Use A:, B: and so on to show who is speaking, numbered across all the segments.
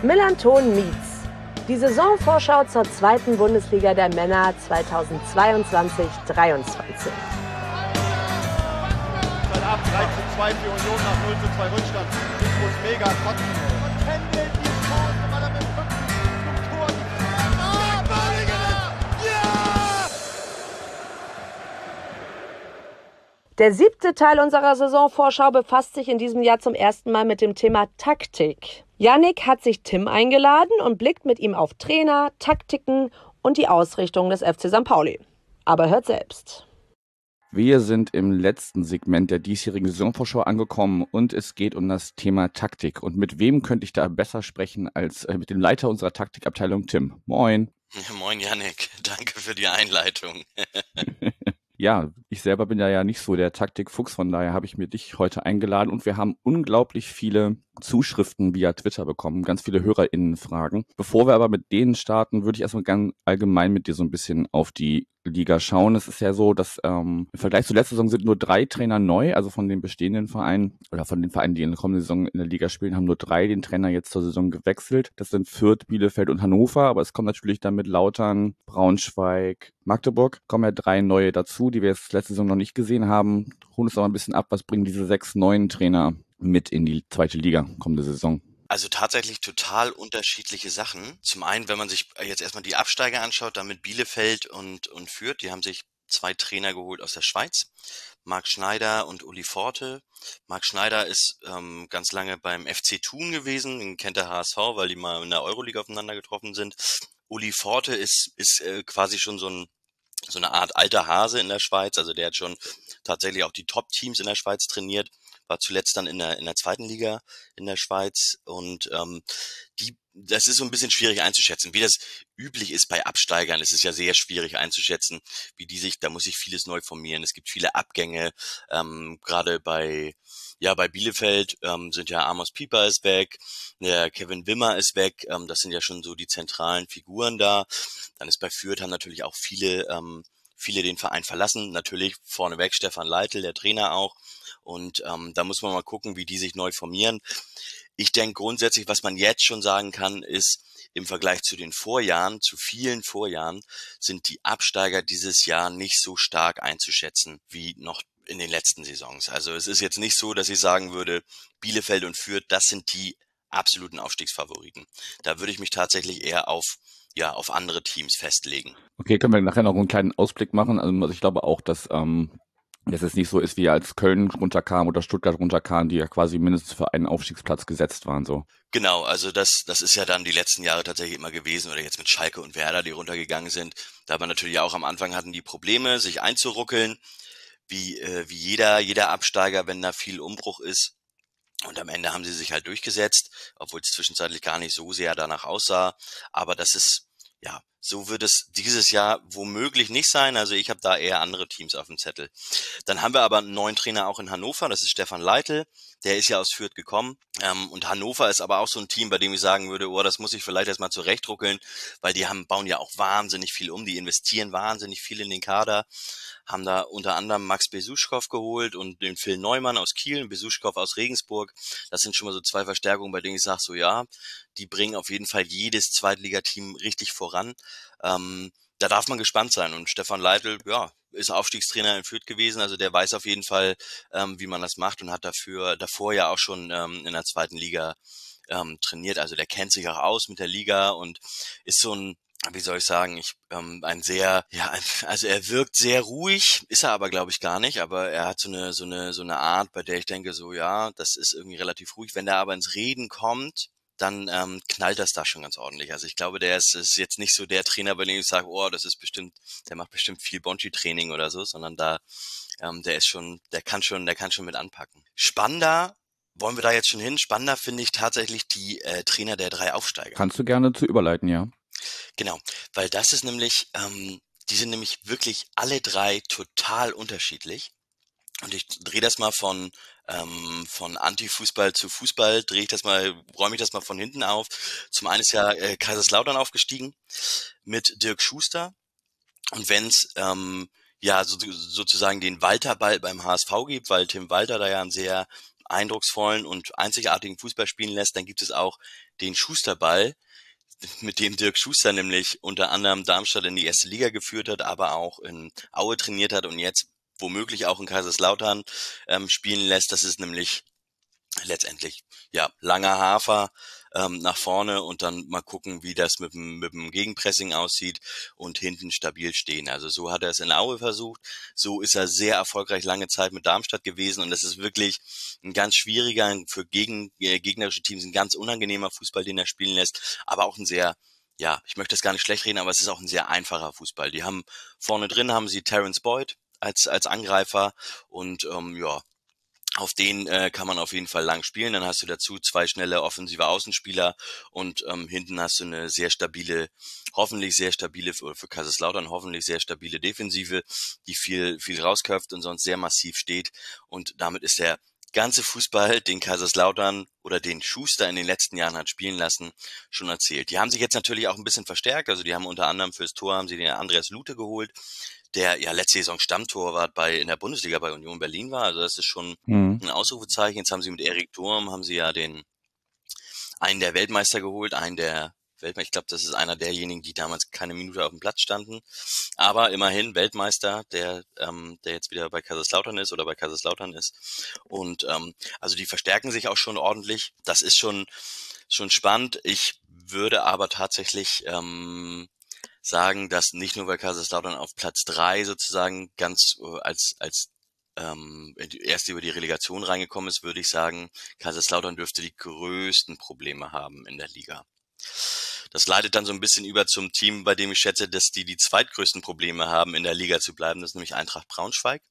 A: Millanton Meets. Die Saisonvorschau zur zweiten Bundesliga der Männer 2022-23.
B: Seit ab 3 zu 2 für Union nach 0 zu 2 Rückstand. Ich muss mega kotzen. Und Pendel die Chance, weil er mit dem Rücken zum Tor Ah, Badiger! Ja!
A: Der siebte Teil unserer Saisonvorschau befasst sich in diesem Jahr zum ersten Mal mit dem Thema Taktik. Yannick hat sich Tim eingeladen und blickt mit ihm auf Trainer, Taktiken und die Ausrichtung des FC St. Pauli. Aber hört selbst.
C: Wir sind im letzten Segment der diesjährigen Saisonvorschau angekommen und es geht um das Thema Taktik. Und mit wem könnte ich da besser sprechen als äh, mit dem Leiter unserer Taktikabteilung, Tim? Moin.
D: Moin, Yannick. Danke für die Einleitung.
C: ja, ich selber bin ja ja nicht so der Taktikfuchs, von daher habe ich mir dich heute eingeladen und wir haben unglaublich viele Zuschriften via Twitter bekommen, ganz viele HörerInnen-Fragen. Bevor wir aber mit denen starten, würde ich erstmal ganz allgemein mit dir so ein bisschen auf die Liga schauen. Es ist ja so, dass ähm, im Vergleich zur letzten Saison sind nur drei Trainer neu, also von den bestehenden Vereinen oder von den Vereinen, die in der kommenden Saison in der Liga spielen, haben nur drei den Trainer jetzt zur Saison gewechselt. Das sind Fürth, Bielefeld und Hannover, aber es kommen natürlich dann mit Lautern, Braunschweig, Magdeburg, kommen ja drei neue dazu, die wir jetzt letzte Saison noch nicht gesehen haben. Holen uns aber ein bisschen ab, was bringen diese sechs neuen Trainer mit in die zweite Liga kommende Saison?
D: Also tatsächlich total unterschiedliche Sachen. Zum einen, wenn man sich jetzt erstmal die Absteiger anschaut, damit Bielefeld und, und Fürth, die haben sich zwei Trainer geholt aus der Schweiz. Marc Schneider und Uli Forte. Marc Schneider ist ähm, ganz lange beim FC Thun gewesen, den kennt der HSV, weil die mal in der Euroleague aufeinander getroffen sind. Uli Forte ist, ist äh, quasi schon so ein so eine Art alter Hase in der Schweiz, also der hat schon tatsächlich auch die Top-Teams in der Schweiz trainiert war zuletzt dann in der, in der zweiten Liga in der Schweiz und ähm, die das ist so ein bisschen schwierig einzuschätzen. Wie das üblich ist bei Absteigern, es ist ja sehr schwierig einzuschätzen, wie die sich, da muss sich vieles neu formieren. Es gibt viele Abgänge, ähm, gerade bei, ja, bei Bielefeld ähm, sind ja Amos Pieper ist weg, der Kevin Wimmer ist weg, ähm, das sind ja schon so die zentralen Figuren da. Dann ist bei Fürth haben natürlich auch viele, ähm, viele den Verein verlassen. Natürlich vorneweg Stefan Leitl, der Trainer auch. Und ähm, da muss man mal gucken, wie die sich neu formieren. Ich denke grundsätzlich, was man jetzt schon sagen kann, ist, im Vergleich zu den Vorjahren, zu vielen Vorjahren, sind die Absteiger dieses Jahr nicht so stark einzuschätzen wie noch in den letzten Saisons. Also es ist jetzt nicht so, dass ich sagen würde, Bielefeld und Fürth, das sind die absoluten Aufstiegsfavoriten. Da würde ich mich tatsächlich eher auf ja, auf andere Teams festlegen.
C: Okay, können wir nachher noch einen kleinen Ausblick machen. Also ich glaube auch, dass ähm, dass es nicht so ist, wie als Köln runterkam oder Stuttgart runterkam, die ja quasi mindestens für einen Aufstiegsplatz gesetzt waren, so.
D: Genau, also das, das ist ja dann die letzten Jahre tatsächlich immer gewesen oder jetzt mit Schalke und Werder, die runtergegangen sind. Da aber natürlich auch am Anfang hatten die Probleme, sich einzuruckeln, wie, äh, wie jeder, jeder Absteiger, wenn da viel Umbruch ist. Und am Ende haben sie sich halt durchgesetzt, obwohl es zwischenzeitlich gar nicht so sehr danach aussah. Aber das ist ja, so wird es dieses Jahr womöglich nicht sein. Also ich habe da eher andere Teams auf dem Zettel. Dann haben wir aber einen neuen Trainer auch in Hannover. Das ist Stefan Leitl. Der ist ja aus Fürth gekommen. Ähm, und Hannover ist aber auch so ein Team, bei dem ich sagen würde, oh, das muss ich vielleicht erstmal zurechtruckeln, weil die haben, bauen ja auch wahnsinnig viel um. Die investieren wahnsinnig viel in den Kader. Haben da unter anderem Max Besuschkow geholt und den Phil Neumann aus Kiel, Besuschkow aus Regensburg. Das sind schon mal so zwei Verstärkungen, bei denen ich sage, so ja, die bringen auf jeden Fall jedes Zweitligateam richtig voran. Ähm, da darf man gespannt sein. Und Stefan Leitl, ja, ist Aufstiegstrainer in Fürth gewesen, also der weiß auf jeden Fall, ähm, wie man das macht und hat dafür davor ja auch schon ähm, in der zweiten Liga ähm, trainiert. Also der kennt sich auch aus mit der Liga und ist so ein wie soll ich sagen, ich ähm, ein sehr, ja, also er wirkt sehr ruhig, ist er aber glaube ich gar nicht, aber er hat so eine so eine so eine Art, bei der ich denke so, ja, das ist irgendwie relativ ruhig. Wenn er aber ins Reden kommt, dann ähm, knallt das da schon ganz ordentlich. Also ich glaube, der ist, ist jetzt nicht so der Trainer, bei dem ich sage, oh, das ist bestimmt, der macht bestimmt viel Bonchi-Training oder so, sondern da, ähm, der ist schon, der kann schon, der kann schon mit anpacken. Spannender wollen wir da jetzt schon hin? Spannender finde ich tatsächlich die äh, Trainer der drei Aufsteiger.
C: Kannst du gerne zu überleiten, ja.
D: Genau, weil das ist nämlich, ähm, die sind nämlich wirklich alle drei total unterschiedlich. Und ich drehe das mal von ähm, von Anti-Fußball zu Fußball, drehe ich das mal, räume ich das mal von hinten auf. Zum einen ist ja äh, Kaiserslautern aufgestiegen mit Dirk Schuster. Und wenn's ähm, ja so, sozusagen den Walterball beim HSV gibt, weil Tim Walter da ja ein sehr eindrucksvollen und einzigartigen Fußball spielen lässt, dann gibt es auch den Schusterball, mit dem Dirk Schuster nämlich unter anderem Darmstadt in die erste Liga geführt hat, aber auch in Aue trainiert hat und jetzt womöglich auch in Kaiserslautern ähm, spielen lässt. Das ist nämlich letztendlich ja langer Hafer ähm, nach vorne und dann mal gucken, wie das mit dem, mit dem Gegenpressing aussieht und hinten stabil stehen. Also so hat er es in Aue versucht. So ist er sehr erfolgreich lange Zeit mit Darmstadt gewesen und das ist wirklich ein ganz schwieriger, für gegen, äh, gegnerische Teams ein ganz unangenehmer Fußball, den er spielen lässt, aber auch ein sehr ja, ich möchte das gar nicht schlecht reden, aber es ist auch ein sehr einfacher Fußball. Die haben vorne drin haben sie Terence Boyd als als Angreifer und ähm, ja, auf den äh, kann man auf jeden Fall lang spielen. Dann hast du dazu zwei schnelle offensive Außenspieler und ähm, hinten hast du eine sehr stabile, hoffentlich sehr stabile, für, für Kaiserslautern hoffentlich sehr stabile Defensive, die viel, viel rausköpft und sonst sehr massiv steht. Und damit ist der ganze Fußball, den Kaiserslautern oder den Schuster in den letzten Jahren hat spielen lassen, schon erzählt. Die haben sich jetzt natürlich auch ein bisschen verstärkt. Also die haben unter anderem fürs Tor haben sie den Andreas Lute geholt, der ja letzte Saison Stammtorwart bei in der Bundesliga bei Union Berlin war. Also das ist schon mhm. ein Ausrufezeichen. Jetzt haben sie mit Erik Durm haben sie ja den einen der Weltmeister geholt, einen der Weltmeister. Ich glaube, das ist einer derjenigen, die damals keine Minute auf dem Platz standen. Aber immerhin Weltmeister, der, ähm, der jetzt wieder bei Kaiserslautern ist oder bei Kaiserslautern ist. Und ähm, also die verstärken sich auch schon ordentlich. Das ist schon, schon spannend. Ich würde aber tatsächlich ähm, sagen, dass nicht nur weil Kaiserslautern auf Platz drei sozusagen ganz äh, als als ähm, erst über die Relegation reingekommen ist, würde ich sagen, Kaiserslautern dürfte die größten Probleme haben in der Liga. Das leitet dann so ein bisschen über zum Team, bei dem ich schätze, dass die die zweitgrößten Probleme haben, in der Liga zu bleiben. Das ist nämlich Eintracht Braunschweig.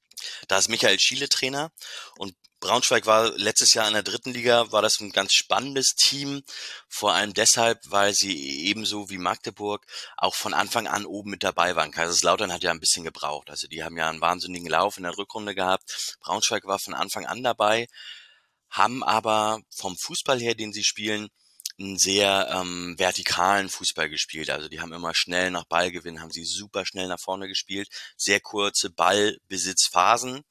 D: Da ist Michael Schiele Trainer und Braunschweig war letztes Jahr in der dritten Liga, war das ein ganz spannendes Team, vor allem deshalb, weil sie ebenso wie Magdeburg auch von Anfang an oben mit dabei waren. Kaiserslautern hat ja ein bisschen gebraucht, also die haben ja einen wahnsinnigen Lauf in der Rückrunde gehabt. Braunschweig war von Anfang an dabei, haben aber vom Fußball her, den sie spielen, einen sehr ähm, vertikalen Fußball gespielt. Also die haben immer schnell nach Ballgewinn, haben sie super schnell nach vorne gespielt, sehr kurze Ballbesitzphasen.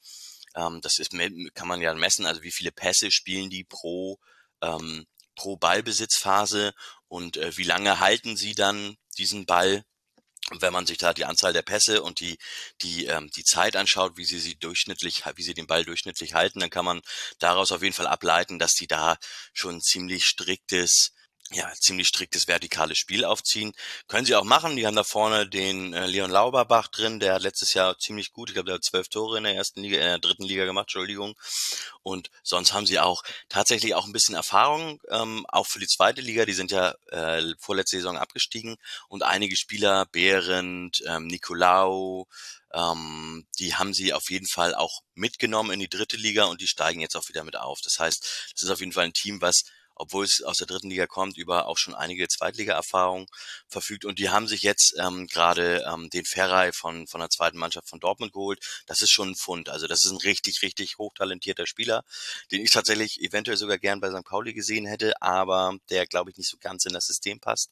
D: Ähm, das ist, kann man ja messen, also wie viele Pässe spielen die pro, ähm, pro Ballbesitzphase und äh, wie lange halten sie dann diesen Ball und wenn man sich da die Anzahl der Pässe und die die ähm, die Zeit anschaut, wie sie sie durchschnittlich, wie sie den Ball durchschnittlich halten, dann kann man daraus auf jeden Fall ableiten, dass die da schon ziemlich striktes ja, ziemlich striktes vertikales Spiel aufziehen. Können sie auch machen. Die haben da vorne den äh, Leon Lauberbach drin, der hat letztes Jahr ziemlich gut, ich glaube, der hat zwölf Tore in der ersten Liga, in der dritten Liga gemacht, Entschuldigung. Und sonst haben sie auch tatsächlich auch ein bisschen Erfahrung, ähm, auch für die zweite Liga. Die sind ja äh, vorletzte Saison abgestiegen und einige Spieler, Behrendt, ähm, Nicolau, ähm, die haben sie auf jeden Fall auch mitgenommen in die dritte Liga und die steigen jetzt auch wieder mit auf. Das heißt, das ist auf jeden Fall ein Team, was obwohl es aus der dritten Liga kommt, über auch schon einige Zweitliga-Erfahrungen verfügt. Und die haben sich jetzt ähm, gerade ähm, den Ferrei von, von der zweiten Mannschaft von Dortmund geholt. Das ist schon ein Fund. Also das ist ein richtig, richtig hochtalentierter Spieler, den ich tatsächlich eventuell sogar gern bei St. Pauli gesehen hätte, aber der, glaube ich, nicht so ganz in das System passt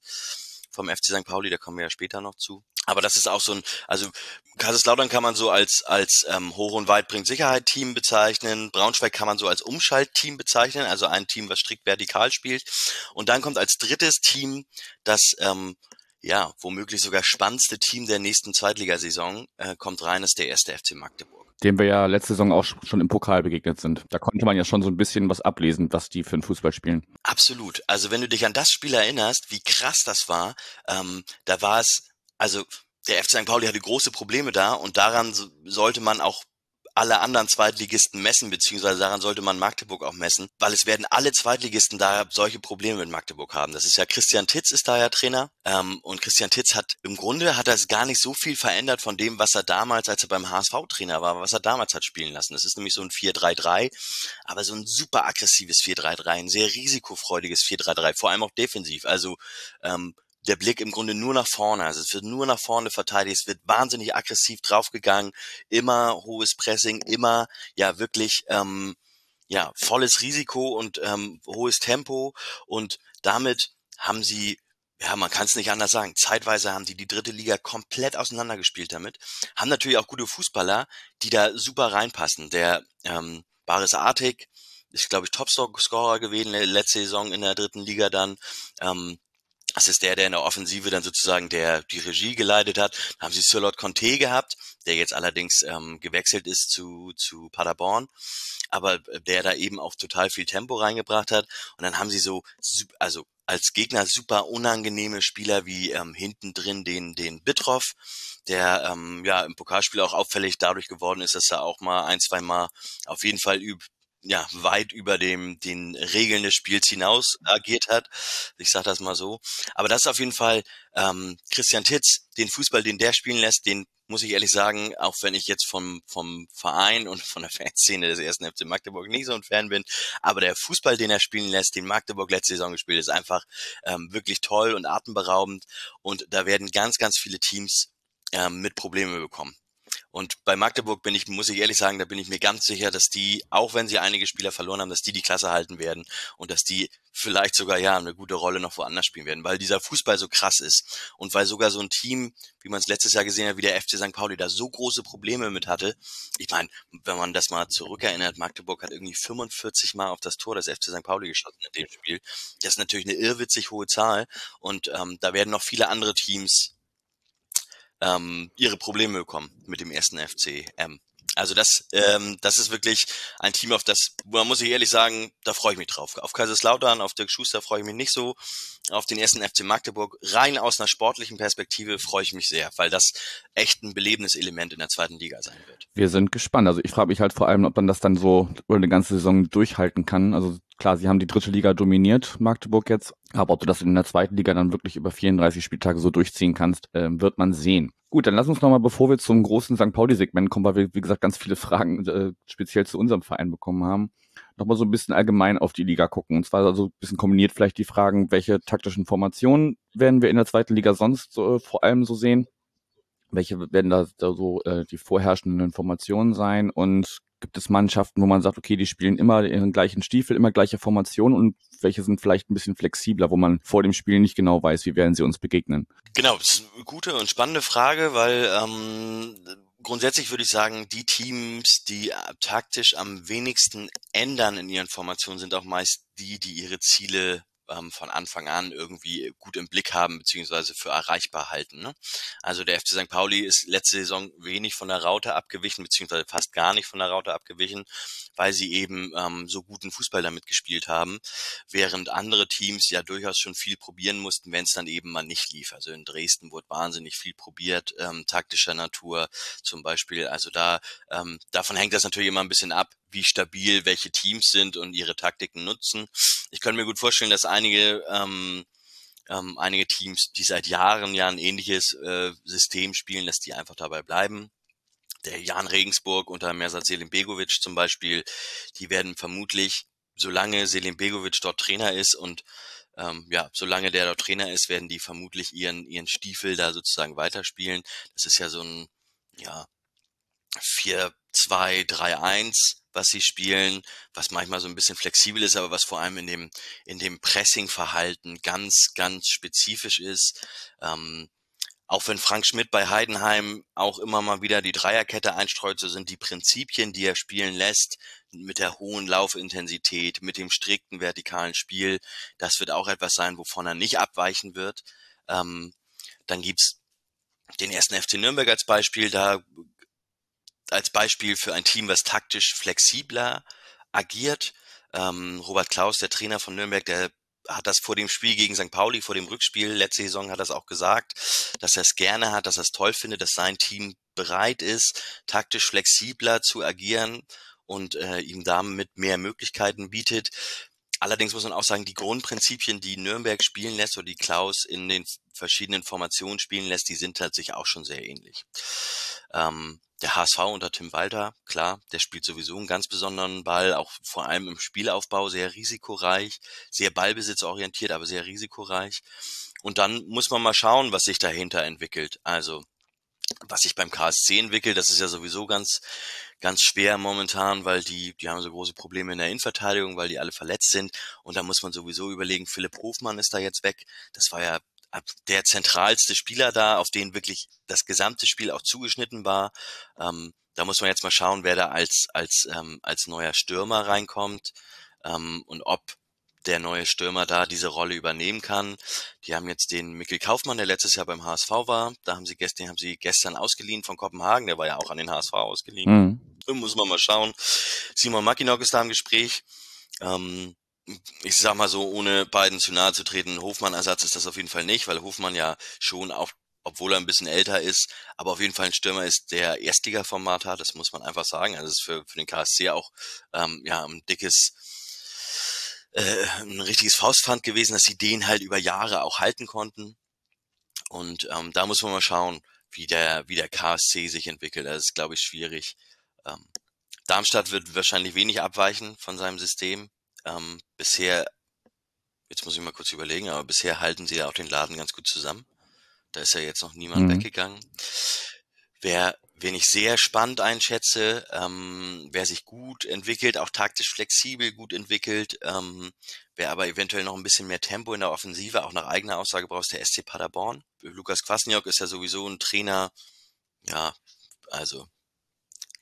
D: vom FC St. Pauli, da kommen wir ja später noch zu. Aber das ist auch so ein, also Kaiserslautern kann man so als als ähm, hoch und weit bringt Sicherheit Team bezeichnen. Braunschweig kann man so als Umschaltteam bezeichnen, also ein Team, was strikt vertikal spielt. Und dann kommt als drittes Team das ähm, ja womöglich sogar spannendste Team der nächsten Zweitligasaison äh, kommt rein, ist der erste FC Magdeburg
C: dem wir ja letzte Saison auch schon im Pokal begegnet sind. Da konnte man ja schon so ein bisschen was ablesen, was die für einen Fußball spielen.
D: Absolut. Also wenn du dich an das Spiel erinnerst, wie krass das war, ähm, da war es, also der FC St. Pauli hatte große Probleme da und daran sollte man auch alle anderen Zweitligisten messen, beziehungsweise daran sollte man Magdeburg auch messen, weil es werden alle Zweitligisten da solche Probleme mit Magdeburg haben. Das ist ja Christian Titz ist da ja Trainer ähm, und Christian Titz hat im Grunde hat er es gar nicht so viel verändert von dem, was er damals, als er beim HSV Trainer war, was er damals hat spielen lassen. Das ist nämlich so ein 4-3-3, aber so ein super aggressives 4-3-3, ein sehr risikofreudiges 4-3-3, vor allem auch defensiv. Also ähm, der Blick im Grunde nur nach vorne. Also es wird nur nach vorne verteidigt, es wird wahnsinnig aggressiv draufgegangen, immer hohes Pressing, immer ja wirklich ähm, ja volles Risiko und ähm, hohes Tempo und damit haben sie ja, man kann es nicht anders sagen. Zeitweise haben die die dritte Liga komplett auseinandergespielt damit. Haben natürlich auch gute Fußballer, die da super reinpassen. Der ähm, Baris Artig, ist, glaube ich, Topscorer gewesen letzte Saison in der dritten Liga dann. Ähm, das ist der, der in der Offensive dann sozusagen der die Regie geleitet hat. Dann haben sie Sirlot Conte gehabt, der jetzt allerdings ähm, gewechselt ist zu, zu Paderborn, aber der da eben auch total viel Tempo reingebracht hat. Und dann haben sie so, also als Gegner super unangenehme Spieler wie ähm, hinten drin den, den Bitroff, der ähm, ja im Pokalspiel auch auffällig dadurch geworden ist, dass er auch mal ein, zwei Mal auf jeden Fall üb ja, weit über dem, den Regeln des Spiels hinaus agiert hat. Ich sage das mal so. Aber das ist auf jeden Fall ähm, Christian Titz, den Fußball, den der spielen lässt, den muss ich ehrlich sagen, auch wenn ich jetzt vom, vom Verein und von der Fanszene des ersten FC Magdeburg nicht so ein Fan bin, aber der Fußball, den er spielen lässt, den Magdeburg letzte Saison gespielt, ist einfach ähm, wirklich toll und atemberaubend und da werden ganz, ganz viele Teams ähm, mit Probleme bekommen. Und bei Magdeburg bin ich, muss ich ehrlich sagen, da bin ich mir ganz sicher, dass die, auch wenn sie einige Spieler verloren haben, dass die die Klasse halten werden und dass die vielleicht sogar ja eine gute Rolle noch woanders spielen werden, weil dieser Fußball so krass ist und weil sogar so ein Team, wie man es letztes Jahr gesehen hat, wie der FC St. Pauli, da so große Probleme mit hatte. Ich meine, wenn man das mal zurückerinnert, Magdeburg hat irgendwie 45 Mal auf das Tor des FC St. Pauli geschossen in dem Spiel. Das ist natürlich eine irrwitzig hohe Zahl und ähm, da werden noch viele andere Teams ähm, ihre Probleme bekommen mit dem ersten FCM. Also das, ähm, das ist wirklich ein Team, auf das, man muss ich ehrlich sagen, da freue ich mich drauf. Auf Kaiserslautern, auf Dirk Schuster freue ich mich nicht so. Auf den ersten FC Magdeburg, rein aus einer sportlichen Perspektive freue ich mich sehr, weil das echt ein belebendes Element in der zweiten Liga sein wird.
C: Wir sind gespannt. Also ich frage mich halt vor allem, ob man das dann so über eine ganze Saison durchhalten kann. Also klar, sie haben die dritte Liga dominiert, Magdeburg jetzt. Aber ob du das in der zweiten Liga dann wirklich über 34 Spieltage so durchziehen kannst, äh, wird man sehen. Gut, dann lass uns nochmal, bevor wir zum großen St. Pauli-Segment kommen, weil wir, wie gesagt, ganz viele Fragen äh, speziell zu unserem Verein bekommen haben, nochmal so ein bisschen allgemein auf die Liga gucken. Und zwar also ein bisschen kombiniert vielleicht die Fragen, welche taktischen Formationen werden wir in der zweiten Liga sonst äh, vor allem so sehen? Welche werden da, da so äh, die vorherrschenden Formationen sein? Und gibt es Mannschaften, wo man sagt, okay, die spielen immer ihren gleichen Stiefel, immer gleiche Formation und welche sind vielleicht ein bisschen flexibler, wo man vor dem Spiel nicht genau weiß, wie werden sie uns begegnen?
D: Genau, das ist eine gute und spannende Frage, weil ähm, grundsätzlich würde ich sagen, die Teams, die taktisch am wenigsten ändern in ihren Formationen, sind auch meist die, die ihre Ziele ähm, von Anfang an irgendwie gut im Blick haben beziehungsweise für erreichbar halten. Ne? Also der FC St. Pauli ist letzte Saison wenig von der Raute abgewichen beziehungsweise fast gar nicht von der Raute abgewichen, weil sie eben ähm, so guten Fußball damit gespielt haben, während andere Teams ja durchaus schon viel probieren mussten, wenn es dann eben mal nicht lief. Also in Dresden wurde wahnsinnig viel probiert, ähm, taktischer Natur zum Beispiel. Also da ähm, davon hängt das natürlich immer ein bisschen ab, wie stabil welche Teams sind und ihre Taktiken nutzen. Ich könnte mir gut vorstellen, dass einige ähm, ähm, einige Teams, die seit Jahren ja ein ähnliches äh, System spielen, dass die einfach dabei bleiben. Der Jan Regensburg unter Mersat Selim Begovic zum Beispiel, die werden vermutlich, solange Selim Begovic dort Trainer ist und ähm, ja, solange der dort Trainer ist, werden die vermutlich ihren, ihren Stiefel da sozusagen weiterspielen. Das ist ja so ein, ja, 4, 2, 3, 1 was sie spielen, was manchmal so ein bisschen flexibel ist, aber was vor allem in dem, in dem Pressing-Verhalten ganz, ganz spezifisch ist. Ähm, auch wenn Frank Schmidt bei Heidenheim auch immer mal wieder die Dreierkette einstreut, so sind die Prinzipien, die er spielen lässt, mit der hohen Laufintensität, mit dem strikten vertikalen Spiel, das wird auch etwas sein, wovon er nicht abweichen wird. Ähm, dann gibt's den ersten FC Nürnberg als Beispiel, da als Beispiel für ein Team, was taktisch flexibler agiert. Ähm, Robert Klaus, der Trainer von Nürnberg, der hat das vor dem Spiel gegen St. Pauli, vor dem Rückspiel letzte Saison hat es auch gesagt, dass er es gerne hat, dass er es toll findet, dass sein Team bereit ist, taktisch flexibler zu agieren und äh, ihm damit mehr Möglichkeiten bietet. Allerdings muss man auch sagen, die Grundprinzipien, die Nürnberg spielen lässt oder die Klaus in den verschiedenen Formationen spielen lässt, die sind tatsächlich auch schon sehr ähnlich. Ähm, der HSV unter Tim Walter, klar, der spielt sowieso einen ganz besonderen Ball, auch vor allem im Spielaufbau sehr risikoreich, sehr ballbesitzorientiert, aber sehr risikoreich. Und dann muss man mal schauen, was sich dahinter entwickelt. Also, was sich beim KSC entwickelt, das ist ja sowieso ganz, ganz schwer momentan, weil die, die haben so große Probleme in der Innenverteidigung, weil die alle verletzt sind. Und da muss man sowieso überlegen, Philipp Hofmann ist da jetzt weg. Das war ja der zentralste Spieler da, auf den wirklich das gesamte Spiel auch zugeschnitten war. Ähm, da muss man jetzt mal schauen, wer da als als ähm, als neuer Stürmer reinkommt. ähm, und ob der neue Stürmer da diese Rolle übernehmen kann. Die haben jetzt den Mikkel Kaufmann, der letztes Jahr beim HSV war. Da haben sie gestern, haben sie gestern ausgeliehen von Kopenhagen. Der war ja auch an den HSV ausgeliehen. Mhm. Muss man mal schauen. Simon Mackinock ist da im Gespräch. Ähm, ich sag mal so, ohne beiden zu nahe zu treten, Hofmann-Ersatz ist das auf jeden Fall nicht, weil Hofmann ja schon auch, obwohl er ein bisschen älter ist, aber auf jeden Fall ein Stürmer ist, der Erstliga-Format hat, das muss man einfach sagen. Also es ist für, für den KSC auch ähm, ja ein dickes äh, ein richtiges Faustpfand gewesen, dass sie den halt über Jahre auch halten konnten. Und ähm, da muss man mal schauen, wie der, wie der KSC sich entwickelt. Das ist, glaube ich, schwierig. Ähm, Darmstadt wird wahrscheinlich wenig abweichen von seinem System. Ähm, bisher, jetzt muss ich mal kurz überlegen, aber bisher halten sie ja auch den Laden ganz gut zusammen. Da ist ja jetzt noch niemand mhm. weggegangen. Wer, wen ich sehr spannend einschätze, ähm, wer sich gut entwickelt, auch taktisch flexibel gut entwickelt, ähm, wer aber eventuell noch ein bisschen mehr Tempo in der Offensive, auch nach eigener Aussage brauchst, der SC Paderborn. Lukas Kwasniok ist ja sowieso ein Trainer, ja, also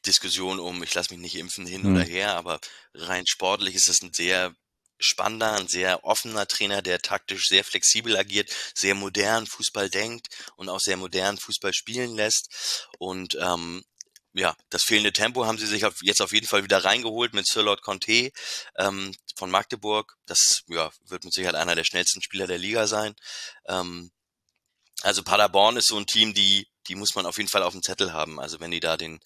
D: Diskussion um, ich lasse mich nicht impfen hin mhm. oder her, aber rein sportlich ist das ein sehr spannender, ein sehr offener Trainer, der taktisch sehr flexibel agiert, sehr modern Fußball denkt und auch sehr modern Fußball spielen lässt. Und ähm, ja, das fehlende Tempo haben sie sich auf, jetzt auf jeden Fall wieder reingeholt mit Sir Lord Conte ähm, von Magdeburg. Das ja, wird mit Sicherheit einer der schnellsten Spieler der Liga sein. Ähm, also Paderborn ist so ein Team, die die muss man auf jeden Fall auf dem Zettel haben. Also wenn die da den,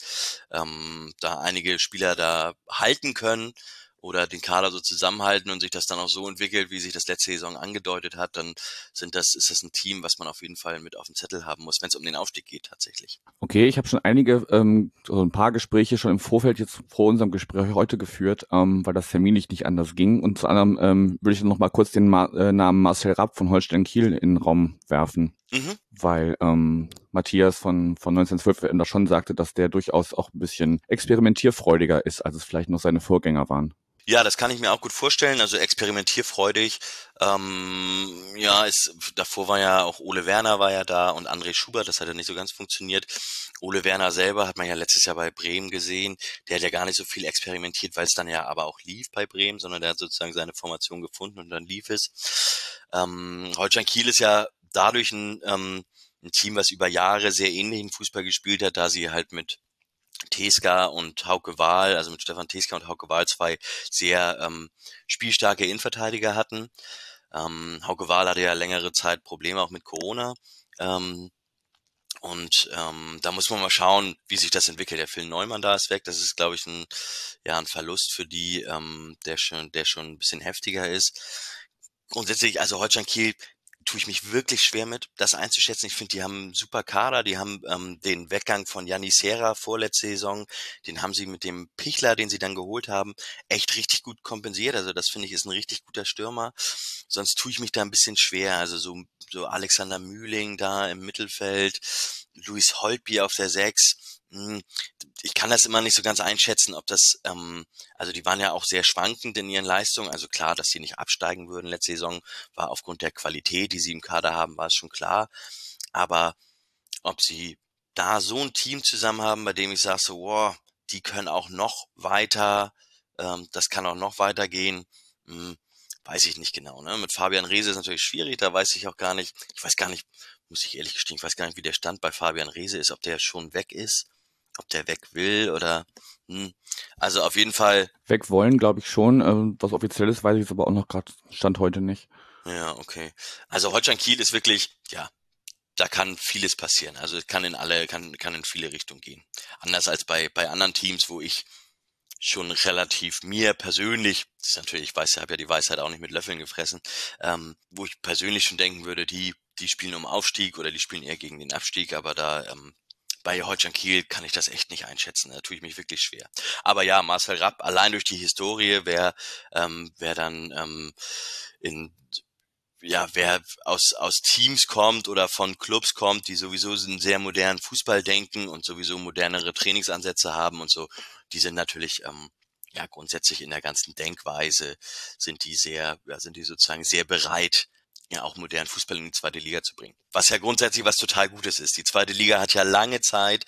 D: ähm, da einige Spieler da halten können oder den Kader so zusammenhalten und sich das dann auch so entwickelt, wie sich das letzte Saison angedeutet hat, dann sind das, ist das ein Team, was man auf jeden Fall mit auf dem Zettel haben muss, wenn es um den Aufstieg geht tatsächlich.
C: Okay, ich habe schon einige, ähm, so ein paar Gespräche schon im Vorfeld jetzt vor unserem Gespräch heute geführt, ähm, weil das terminlich nicht anders ging. Und zu anderem ähm, würde ich noch mal kurz den Ma äh, Namen Marcel Rapp von Holstein Kiel in den Raum werfen. Mhm. Weil ähm, Matthias von, von 1912 da schon sagte, dass der durchaus auch ein bisschen experimentierfreudiger ist, als es vielleicht noch seine Vorgänger waren.
D: Ja, das kann ich mir auch gut vorstellen. Also experimentierfreudig. Ähm, ja, ist, davor war ja auch Ole Werner war ja da und André Schubert, das hat ja nicht so ganz funktioniert. Ole Werner selber hat man ja letztes Jahr bei Bremen gesehen. Der hat ja gar nicht so viel experimentiert, weil es dann ja aber auch lief bei Bremen, sondern der hat sozusagen seine Formation gefunden und dann lief es. Ähm, Holstein Kiel ist ja dadurch ein, ähm, ein Team, was über Jahre sehr ähnlichen Fußball gespielt hat, da sie halt mit Teska und Hauke Wahl, also mit Stefan Teska und Hauke Wahl zwei sehr ähm, spielstarke Innenverteidiger hatten. Ähm, Hauke Wahl hatte ja längere Zeit Probleme auch mit Corona. Ähm, und ähm, da muss man mal schauen, wie sich das entwickelt. Der Phil Neumann da ist weg. Das ist, glaube ich, ein, ja, ein Verlust für die, ähm, der schon, der schon ein bisschen heftiger ist. Grundsätzlich, also Holstein Kiel tue ich mich wirklich schwer mit, das einzuschätzen. Ich finde, die haben einen super Kader, die haben ähm, den Weggang von Janni Serra vorletzte Saison, den haben sie mit dem Pichler, den sie dann geholt haben, echt richtig gut kompensiert. Also das finde ich ist ein richtig guter Stürmer. Sonst tue ich mich da ein bisschen schwer. Also so, so Alexander Mühling da im Mittelfeld, Luis Holtby auf der Sechs ich kann das immer nicht so ganz einschätzen, ob das, ähm, also die waren ja auch sehr schwankend in ihren Leistungen. Also klar, dass sie nicht absteigen würden letzte Saison, war aufgrund der Qualität, die sie im Kader haben, war es schon klar. Aber ob sie da so ein Team zusammen haben, bei dem ich sage so, wow, die können auch noch weiter, ähm, das kann auch noch weitergehen, hm, weiß ich nicht genau. Ne? Mit Fabian Reese ist natürlich schwierig, da weiß ich auch gar nicht, ich weiß gar nicht, muss ich ehrlich gestehen, ich weiß gar nicht, wie der Stand bei Fabian Reese ist, ob der schon weg ist ob der weg will oder hm. also auf jeden Fall.
C: Weg wollen, glaube ich schon. Ähm, was offiziell ist, weiß ich jetzt aber auch noch gerade Stand heute nicht.
D: Ja, okay. Also Holstein Kiel ist wirklich, ja, da kann vieles passieren. Also es kann in alle, kann, kann in viele Richtungen gehen. Anders als bei, bei anderen Teams, wo ich schon relativ mir persönlich, das ist natürlich, ich weiß, ich habe ja die Weisheit auch nicht mit Löffeln gefressen, ähm, wo ich persönlich schon denken würde, die, die spielen um Aufstieg oder die spielen eher gegen den Abstieg, aber da ähm, bei Holstein Kiel kann ich das echt nicht einschätzen. Da tue ich mich wirklich schwer. Aber ja, Marcel Rapp, allein durch die Historie, wer, ähm, wer dann ähm, in ja, wer aus, aus Teams kommt oder von Clubs kommt, die sowieso einen sehr modernen Fußball denken und sowieso modernere Trainingsansätze haben und so, die sind natürlich ähm, ja grundsätzlich in der ganzen Denkweise sind die sehr, ja, sind die sozusagen sehr bereit, ja auch modernen Fußball in die zweite Liga zu bringen. Was ja grundsätzlich was total Gutes ist. Die zweite Liga hat ja lange Zeit,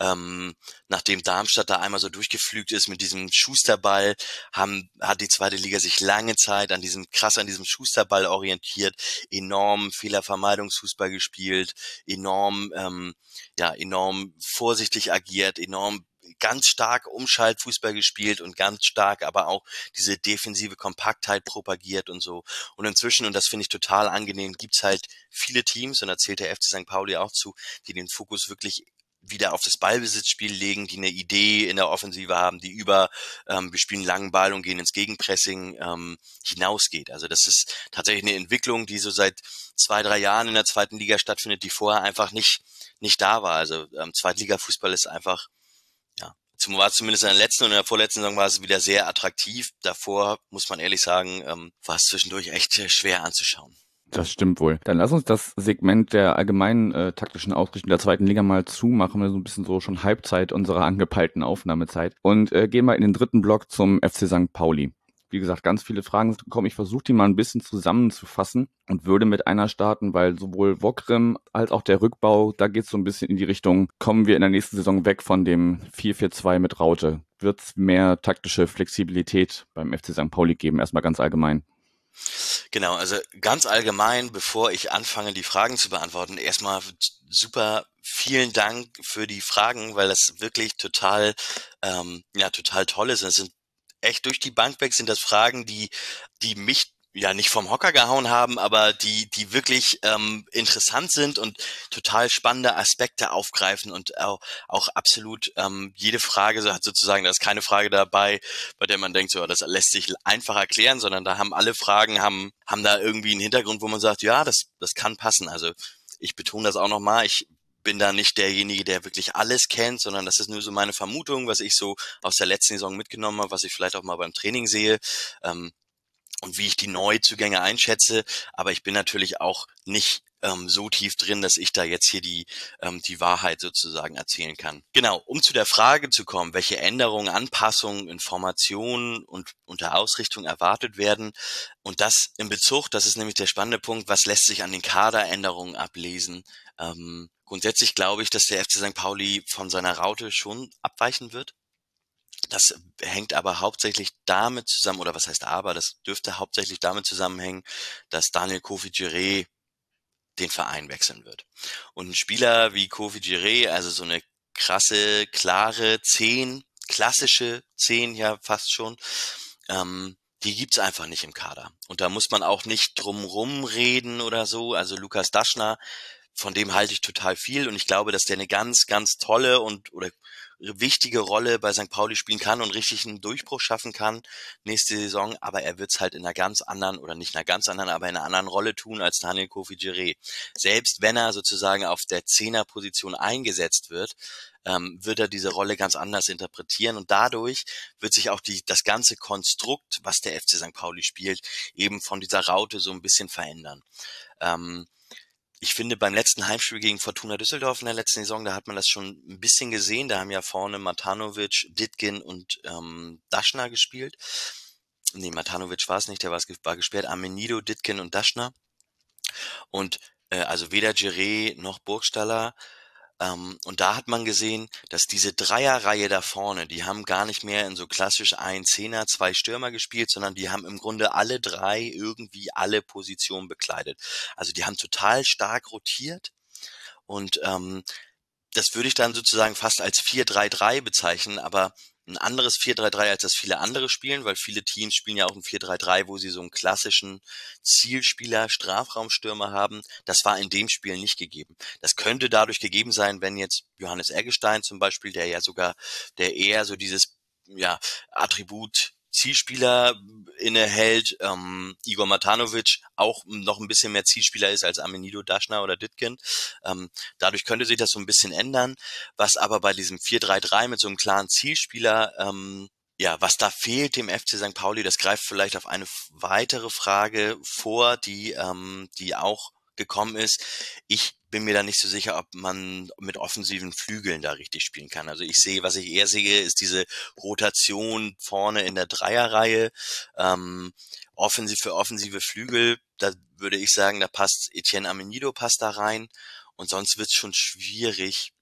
D: ähm, nachdem Darmstadt da einmal so durchgeflügt ist mit diesem Schusterball, haben, hat die zweite Liga sich lange Zeit an diesem krass an diesem Schusterball orientiert, enorm Fehlervermeidungsfußball gespielt, enorm ähm, ja enorm vorsichtig agiert, enorm ganz stark Umschaltfußball gespielt und ganz stark aber auch diese defensive Kompaktheit propagiert und so. Und inzwischen, und das finde ich total angenehm, gibt's halt viele Teams, und da zählt der FC St. Pauli auch zu, die den Fokus wirklich wieder auf das Ballbesitzspiel legen, die eine Idee in der Offensive haben, die über ähm, wir spielen langen Ball und gehen ins Gegenpressing ähm, hinausgeht. Also das ist tatsächlich eine Entwicklung, die so seit zwei, drei Jahren in der zweiten Liga stattfindet, die vorher einfach nicht nicht da war. Also ähm, Zweitliga-Fußball ist einfach zum, war zumindest in der letzten und in der vorletzten Saison war es wieder sehr attraktiv. Davor, muss man ehrlich sagen, ähm, war es zwischendurch echt äh, schwer anzuschauen.
C: Das stimmt wohl. Dann lass uns das Segment der allgemeinen äh, taktischen Ausrichtung der zweiten Liga mal zumachen. Wir so ein bisschen so schon Halbzeit unserer angepeilten Aufnahmezeit und äh, gehen mal in den dritten Block zum FC St. Pauli wie gesagt, ganz viele Fragen sind gekommen. Ich versuche die mal ein bisschen zusammenzufassen und würde mit einer starten, weil sowohl Wokrim als auch der Rückbau, da geht es so ein bisschen in die Richtung, kommen wir in der nächsten Saison weg von dem 4-4-2 mit Raute. Wird es mehr taktische Flexibilität beim FC St. Pauli geben? Erstmal ganz allgemein.
D: Genau, also ganz allgemein, bevor ich anfange, die Fragen zu beantworten, erstmal super vielen Dank für die Fragen, weil das wirklich total, ähm, ja, total toll ist. Es sind echt durch die Bank weg sind das Fragen, die, die mich ja nicht vom Hocker gehauen haben, aber die, die wirklich ähm, interessant sind und total spannende Aspekte aufgreifen und auch, auch absolut ähm, jede Frage so hat sozusagen, da ist keine Frage dabei, bei der man denkt, so das lässt sich einfach erklären, sondern da haben alle Fragen, haben, haben da irgendwie einen Hintergrund, wo man sagt, ja, das, das kann passen. Also ich betone das auch nochmal, ich bin da nicht derjenige, der wirklich alles kennt, sondern das ist nur so meine Vermutung, was ich so aus der letzten Saison mitgenommen habe, was ich vielleicht auch mal beim Training sehe. Ähm, und wie ich die Neuzugänge einschätze, aber ich bin natürlich auch nicht ähm, so tief drin, dass ich da jetzt hier die, ähm, die Wahrheit sozusagen erzählen kann. Genau, um zu der Frage zu kommen, welche Änderungen, Anpassungen, Informationen und unter Ausrichtung erwartet werden und das in Bezug, das ist nämlich der spannende Punkt, was lässt sich an den Kaderänderungen ablesen, ähm, Grundsätzlich glaube ich, dass der FC St. Pauli von seiner Raute schon abweichen wird. Das hängt aber hauptsächlich damit zusammen, oder was heißt aber, das dürfte hauptsächlich damit zusammenhängen, dass Daniel Kofi Giré den Verein wechseln wird. Und ein Spieler wie Kofi Giré, also so eine krasse, klare Zehn, klassische Zehn ja fast schon, ähm, die gibt's einfach nicht im Kader. Und da muss man auch nicht drumrum reden oder so. Also Lukas Daschner von dem halte ich total viel und ich glaube, dass der eine ganz, ganz tolle und oder wichtige Rolle bei St. Pauli spielen kann und richtig einen Durchbruch schaffen kann nächste Saison, aber er wird es halt in einer ganz anderen oder nicht in einer ganz anderen, aber in einer anderen Rolle tun als Daniel Kofi Giré. Selbst wenn er sozusagen auf der Zehnerposition eingesetzt wird, ähm, wird er diese Rolle ganz anders interpretieren und dadurch wird sich auch die, das ganze Konstrukt, was der FC St. Pauli spielt, eben von dieser Raute so ein bisschen verändern. Ähm, ich finde, beim letzten Heimspiel gegen Fortuna Düsseldorf in der letzten Saison, da hat man das schon ein bisschen gesehen. Da haben ja vorne Matanovic, Ditkin und ähm, Daschner gespielt. Nee, Matanovic war es nicht, der war, gesperrt. Amenido, Ditkin und Daschner. Und äh, also weder Giré noch Burgstaller und da hat man gesehen, dass diese Dreierreihe da vorne, die haben gar nicht mehr in so klassisch ein Zehner, zwei Stürmer gespielt, sondern die haben im Grunde alle drei irgendwie alle Positionen bekleidet. Also die haben total stark rotiert und ähm, das würde ich dann sozusagen fast als 4-3-3 bezeichnen, aber ein anderes 4-3-3, als das viele andere spielen, weil viele Teams spielen ja auch ein 4-3-3, wo sie so einen klassischen Zielspieler, Strafraumstürmer haben. Das war in dem Spiel nicht gegeben. Das könnte dadurch gegeben sein, wenn jetzt Johannes Eggestein zum Beispiel, der ja sogar, der eher so dieses ja, Attribut Zielspieler innehält, ähm, Igor Matanovic auch noch ein bisschen mehr Zielspieler ist als Amenido Daschner oder Ditkin. Ähm, dadurch könnte sich das so ein bisschen ändern. Was aber bei diesem 4-3-3 mit so einem klaren Zielspieler ähm, ja, was da fehlt dem FC St. Pauli, das greift vielleicht auf eine weitere Frage vor, die, ähm, die auch gekommen ist. Ich bin mir da nicht so sicher, ob man mit offensiven Flügeln da richtig spielen kann. Also ich sehe, was ich eher sehe, ist diese Rotation vorne in der Dreierreihe. Ähm, offensiv für offensive Flügel, da würde ich sagen, da passt Etienne Amenido passt da rein. Und sonst wird es schon schwierig.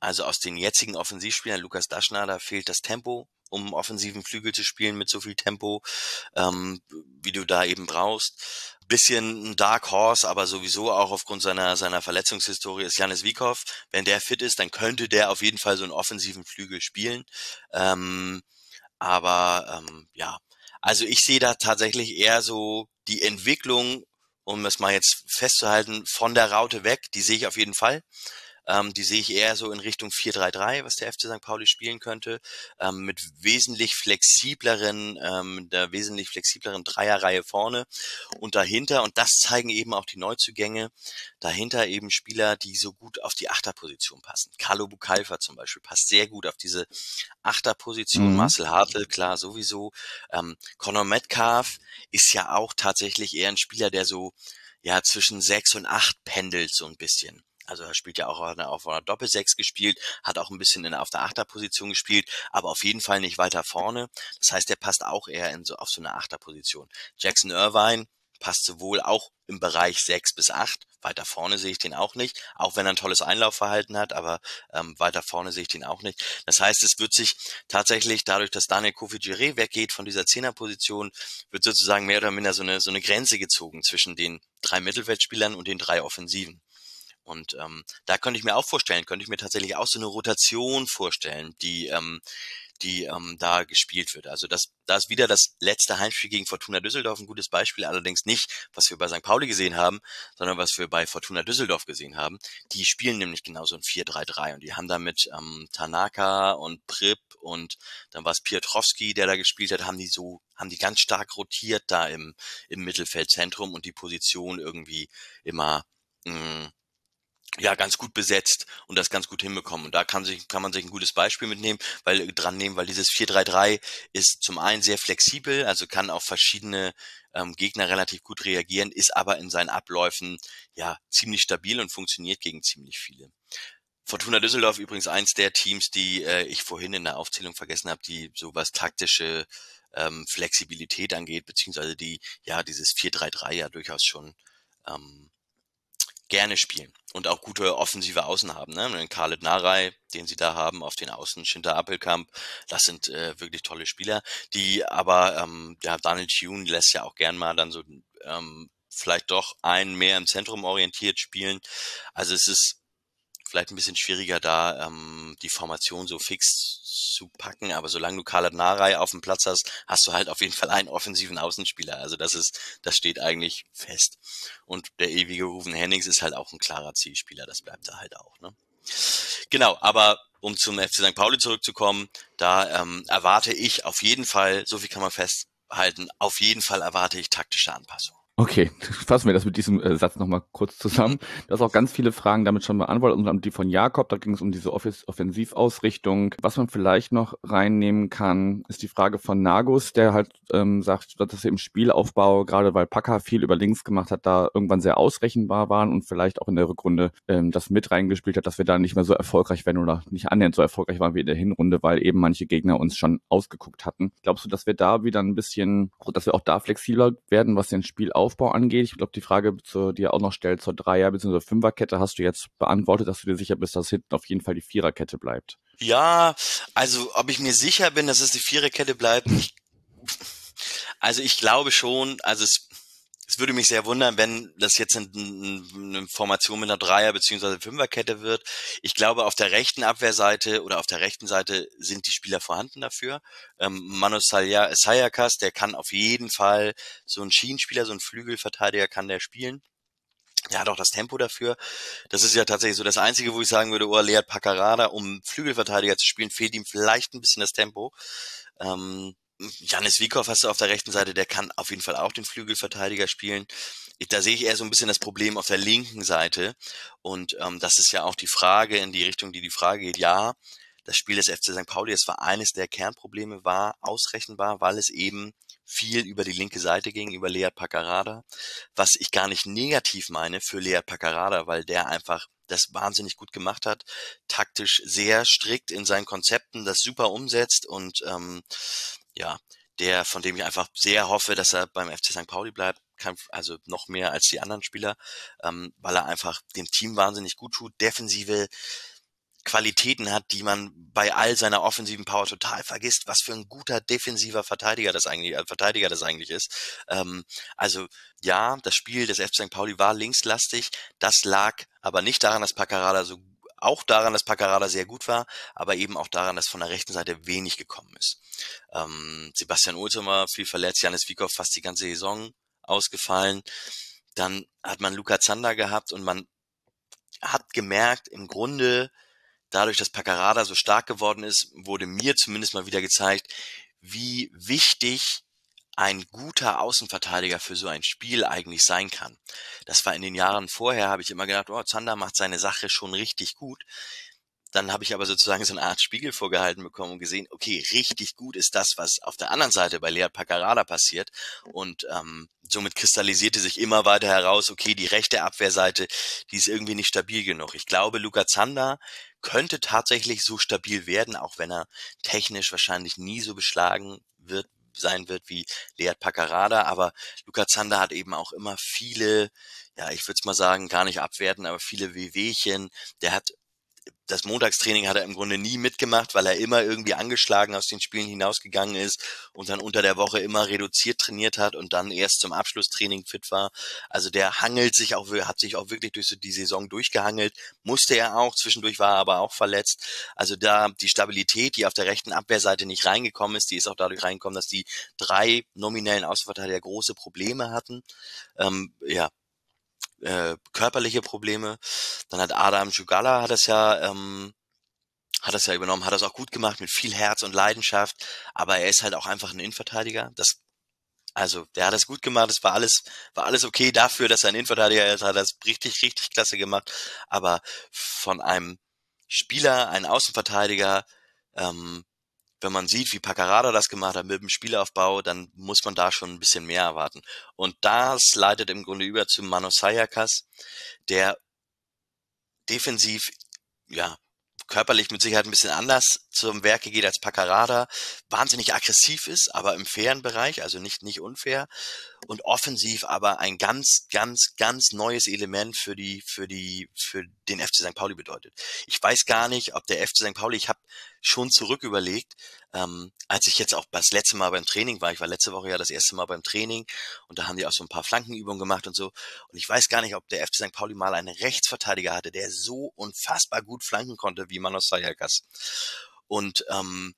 D: Also aus den jetzigen Offensivspielern, Lukas Daschner, da fehlt das Tempo, um offensiven Flügel zu spielen mit so viel Tempo, ähm, wie du da eben brauchst. Bisschen ein Dark Horse, aber sowieso auch aufgrund seiner, seiner Verletzungshistorie ist Janis Wiekow. Wenn der fit ist, dann könnte der auf jeden Fall so einen offensiven Flügel spielen. Ähm, aber ähm, ja, also ich sehe da tatsächlich eher so die Entwicklung, um es mal jetzt festzuhalten, von der Raute weg, die sehe ich auf jeden Fall. Ähm, die sehe ich eher so in Richtung 4-3-3, was der FC St. Pauli spielen könnte, ähm, mit wesentlich flexibleren, ähm, der wesentlich flexibleren Dreierreihe vorne und dahinter, und das zeigen eben auch die Neuzugänge, dahinter eben Spieler, die so gut auf die Achterposition passen. Carlo Bukalfa zum Beispiel passt sehr gut auf diese Achterposition. Mhm. Marcel Hartl, klar, sowieso. Ähm, Conor Metcalf ist ja auch tatsächlich eher ein Spieler, der so ja zwischen sechs und acht pendelt so ein bisschen. Also er spielt ja auch auf einer, Doppelsechs gespielt, hat auch ein bisschen in, auf der Achterposition gespielt, aber auf jeden Fall nicht weiter vorne. Das heißt, der passt auch eher in so, auf so eine Achterposition. Jackson Irvine passt sowohl auch im Bereich sechs bis acht. Weiter vorne sehe ich den auch nicht, auch wenn er ein tolles Einlaufverhalten hat, aber ähm, weiter vorne sehe ich den auch nicht. Das heißt, es wird sich tatsächlich dadurch, dass Daniel Kofi weggeht von dieser Zehnerposition, wird sozusagen mehr oder minder so eine, so eine Grenze gezogen zwischen den drei Mittelfeldspielern und den drei Offensiven. Und ähm, da könnte ich mir auch vorstellen, könnte ich mir tatsächlich auch so eine Rotation vorstellen, die ähm, die ähm, da gespielt wird. Also das, da ist wieder das letzte Heimspiel gegen Fortuna Düsseldorf ein gutes Beispiel, allerdings nicht, was wir bei St. Pauli gesehen haben, sondern was wir bei Fortuna Düsseldorf gesehen haben. Die spielen nämlich genauso ein 4-3-3 und die haben da mit ähm, Tanaka und Prip und dann war es Piotrowski, der da gespielt hat, haben die so, haben die ganz stark rotiert da im, im Mittelfeldzentrum und die Position irgendwie immer mh, mm, ja ganz gut besetzt und das ganz gut hinbekommen. Und da kann sich kann man sich ein gutes Beispiel mitnehmen, weil äh, dran nehmen, weil dieses 4-3-3 ist zum einen sehr flexibel, also kann auf verschiedene ähm, Gegner relativ gut reagieren, ist aber in seinen Abläufen ja ziemlich stabil und funktioniert gegen ziemlich viele. Fortuna Düsseldorf übrigens eins der Teams, die äh, ich vorhin in der Aufzählung vergessen habe, die so was taktische ähm, Flexibilität angeht, beziehungsweise die ja dieses 4-3-3 ja durchaus schon ähm, gerne spielen und auch gute offensive Außen haben. Ne? Khaled Narei, den sie da haben auf den Außen, Schinter Appelkamp, das sind äh, wirklich tolle Spieler, die aber, ähm, ja, Daniel Tune lässt ja auch gern mal dann so ähm, vielleicht doch einen mehr im Zentrum orientiert spielen. Also es ist vielleicht ein bisschen schwieriger da, ähm, die Formation so fix zu packen, aber solange du Karl Narei auf dem Platz hast, hast du halt auf jeden Fall einen offensiven Außenspieler. Also das ist, das steht eigentlich fest. Und der ewige Rufen Hennings ist halt auch ein klarer Zielspieler, das bleibt da halt auch, ne? Genau, aber um zum FC St. Pauli zurückzukommen, da ähm, erwarte ich auf jeden Fall, so viel kann man festhalten, auf jeden Fall erwarte ich taktische Anpassungen.
C: Okay, fassen wir das mit diesem äh, Satz nochmal kurz zusammen. Du hast auch ganz viele Fragen damit schon beantwortet, unter anderem die von Jakob, da ging es um diese Off Offensivausrichtung. Was man vielleicht noch reinnehmen kann, ist die Frage von Nagus, der halt ähm, sagt, dass wir im Spielaufbau, gerade weil Packer viel über links gemacht hat, da irgendwann sehr ausrechenbar waren und vielleicht auch in der Rückrunde ähm, das mit reingespielt hat, dass wir da nicht mehr so erfolgreich werden oder nicht annähernd so erfolgreich waren wie in der Hinrunde, weil eben manche Gegner uns schon ausgeguckt hatten. Glaubst du, dass wir da wieder ein bisschen, dass wir auch da flexibler werden, was den Spiel Aufbau angeht. Ich glaube, die Frage, zu, die er auch noch stellt zur Dreier- bzw. Fünferkette, hast du jetzt beantwortet, dass du dir sicher bist, dass hinten auf jeden Fall die Viererkette bleibt.
D: Ja, also ob ich mir sicher bin, dass es die Viererkette bleibt, ich, also ich glaube schon, also es es würde mich sehr wundern, wenn das jetzt eine Formation mit einer Dreier- bzw. Fünferkette wird. Ich glaube, auf der rechten Abwehrseite oder auf der rechten Seite sind die Spieler vorhanden dafür. Ähm, Manu Sayakas, der kann auf jeden Fall so ein Schienenspieler, so ein Flügelverteidiger kann der spielen. Der hat auch das Tempo dafür. Das ist ja tatsächlich so das Einzige, wo ich sagen würde, oh, Lead Paccarada, um Flügelverteidiger zu spielen, fehlt ihm vielleicht ein bisschen das Tempo. Ähm, Janis Wiekow hast du auf der rechten Seite, der kann auf jeden Fall auch den Flügelverteidiger spielen. Da sehe ich eher so ein bisschen das Problem auf der linken Seite. Und ähm, das ist ja auch die Frage in die Richtung, die die Frage geht. Ja, das Spiel des FC St. Pauli, es war eines der Kernprobleme, war ausrechenbar, weil es eben viel über die linke Seite ging, über Lead Paccarada, was ich gar nicht negativ meine für Lead Paccarada, weil der einfach das wahnsinnig gut gemacht hat, taktisch sehr strikt in seinen Konzepten, das super umsetzt und ähm, ja, der, von dem ich einfach sehr hoffe, dass er beim FC St. Pauli bleibt, kann, also noch mehr als die anderen Spieler, ähm, weil er einfach dem Team wahnsinnig gut tut, defensive Qualitäten hat, die man bei all seiner offensiven Power total vergisst, was für ein guter defensiver Verteidiger das eigentlich, äh, Verteidiger das eigentlich ist. Ähm, also ja, das Spiel des FC St. Pauli war linkslastig. Das lag aber nicht daran, dass Paccarada so auch daran, dass Paccarada sehr gut war, aber eben auch daran, dass von der rechten Seite wenig gekommen ist. Ähm, Sebastian Ultimer viel verletzt, Janis Wiekow fast die ganze Saison ausgefallen. Dann hat man Luca Zander gehabt und man hat gemerkt, im Grunde dadurch, dass Paccarada so stark geworden ist, wurde mir zumindest mal wieder gezeigt, wie wichtig ein guter Außenverteidiger für so ein Spiel eigentlich sein kann. Das war in den Jahren vorher, habe ich immer gedacht, oh, Zander macht seine Sache schon richtig gut. Dann habe ich aber sozusagen so eine Art Spiegel vorgehalten bekommen und gesehen, okay, richtig gut ist das, was auf der anderen Seite bei Lead Paccarada passiert. Und ähm, somit kristallisierte sich immer weiter heraus, okay, die rechte Abwehrseite, die ist irgendwie nicht stabil genug. Ich glaube, Luca Zander könnte tatsächlich so stabil werden, auch wenn er technisch wahrscheinlich nie so beschlagen wird, sein wird wie Lead Paccarada, aber Luca Zander hat eben auch immer viele, ja, ich würde es mal sagen, gar nicht abwerten, aber viele Wehwehchen. Der hat das Montagstraining hat er im Grunde nie mitgemacht, weil er immer irgendwie angeschlagen aus den Spielen hinausgegangen ist und dann unter der Woche immer reduziert trainiert hat und dann erst zum Abschlusstraining fit war. Also der hangelt sich auch, hat sich auch wirklich durch so die Saison durchgehangelt, musste er auch, zwischendurch war er aber auch verletzt. Also da die Stabilität, die auf der rechten Abwehrseite nicht reingekommen ist, die ist auch dadurch reingekommen, dass die drei nominellen Außenverteidiger große Probleme hatten. Ähm, ja, äh, körperliche Probleme. Dann hat Adam Jugala hat das ja ähm, hat das ja übernommen, hat das auch gut gemacht mit viel Herz und Leidenschaft, aber er ist halt auch einfach ein Innenverteidiger. Das also, der hat das gut gemacht, es war alles war alles okay dafür, dass er ein Innenverteidiger ist, hat das richtig richtig klasse gemacht, aber von einem Spieler, einen Außenverteidiger ähm, wenn man sieht, wie Paccarada das gemacht hat mit dem Spielaufbau, dann muss man da schon ein bisschen mehr erwarten. Und das leitet im Grunde über zu Mano Sayakas, der defensiv, ja, körperlich mit Sicherheit ein bisschen anders zum Werke geht als Paccarada, wahnsinnig aggressiv ist, aber im fairen Bereich, also nicht, nicht unfair und offensiv aber ein ganz, ganz, ganz neues Element für die, für die, für den FC St. Pauli bedeutet. Ich weiß gar nicht, ob der FC St. Pauli, ich habe schon zurück überlegt, ähm, als ich jetzt auch das letzte Mal beim Training war, ich war letzte Woche ja das erste Mal beim Training und da haben die auch so ein paar Flankenübungen gemacht und so. Und ich weiß gar nicht, ob der FC St. Pauli mal einen Rechtsverteidiger hatte, der so unfassbar gut flanken konnte wie Manos Sayakas. Und ähm,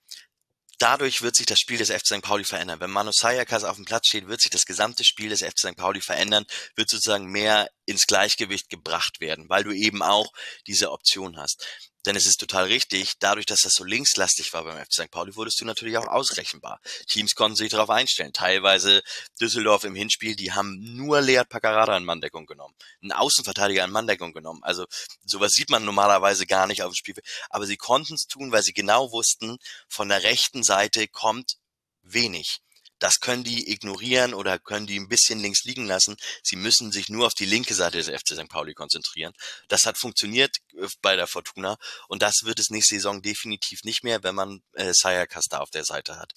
D: dadurch wird sich das Spiel des FC St. Pauli verändern. Wenn Manu Sayakas auf dem Platz steht, wird sich das gesamte Spiel des FC St. Pauli verändern, wird sozusagen mehr ins Gleichgewicht gebracht werden, weil du eben auch diese Option hast. Denn es ist total richtig, dadurch, dass das so linkslastig war beim FC St. Pauli, wurdest du natürlich auch ausrechenbar. Teams konnten sich darauf einstellen. Teilweise Düsseldorf im Hinspiel, die haben nur Lead Paccarada in Manndeckung genommen. Einen Außenverteidiger in Manndeckung genommen. Also sowas sieht man normalerweise gar nicht auf dem Spiel. Aber sie konnten es tun, weil sie genau wussten, von der rechten Seite kommt wenig. Das können die ignorieren oder können die ein bisschen links liegen lassen. Sie müssen sich nur auf die linke Seite des FC St. Pauli konzentrieren. Das hat funktioniert äh, bei der Fortuna und das wird es nächste Saison definitiv nicht mehr, wenn man äh, Sayakas da auf der Seite hat,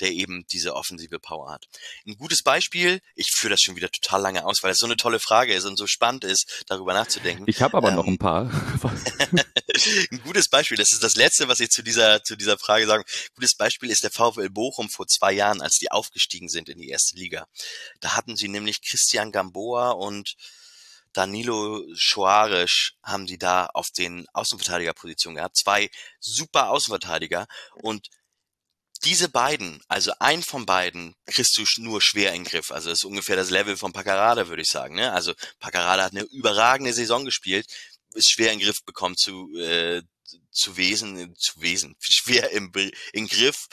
D: der eben diese offensive Power hat. Ein gutes Beispiel, ich führe das schon wieder total lange aus, weil es so eine tolle Frage ist und so spannend ist, darüber nachzudenken.
C: Ich habe aber ähm, noch ein paar.
D: ein gutes Beispiel, das ist das letzte, was ich zu dieser, zu dieser Frage sage. Ein gutes Beispiel ist der VfL Bochum vor zwei Jahren, als die aufgestiegen sind in die erste Liga. Da hatten sie nämlich Christian Gamboa und Danilo Soares haben sie da auf den Außenverteidigerpositionen gehabt. Zwei super Außenverteidiger und diese beiden, also ein von beiden, kriegst du nur schwer in den Griff. Also das ist ungefähr das Level von Paccarada, würde ich sagen. Ne? Also Paccarada hat eine überragende Saison gespielt, ist schwer in den Griff bekommen zu, äh, zu Wesen, zu Wesen, schwer im, im Griff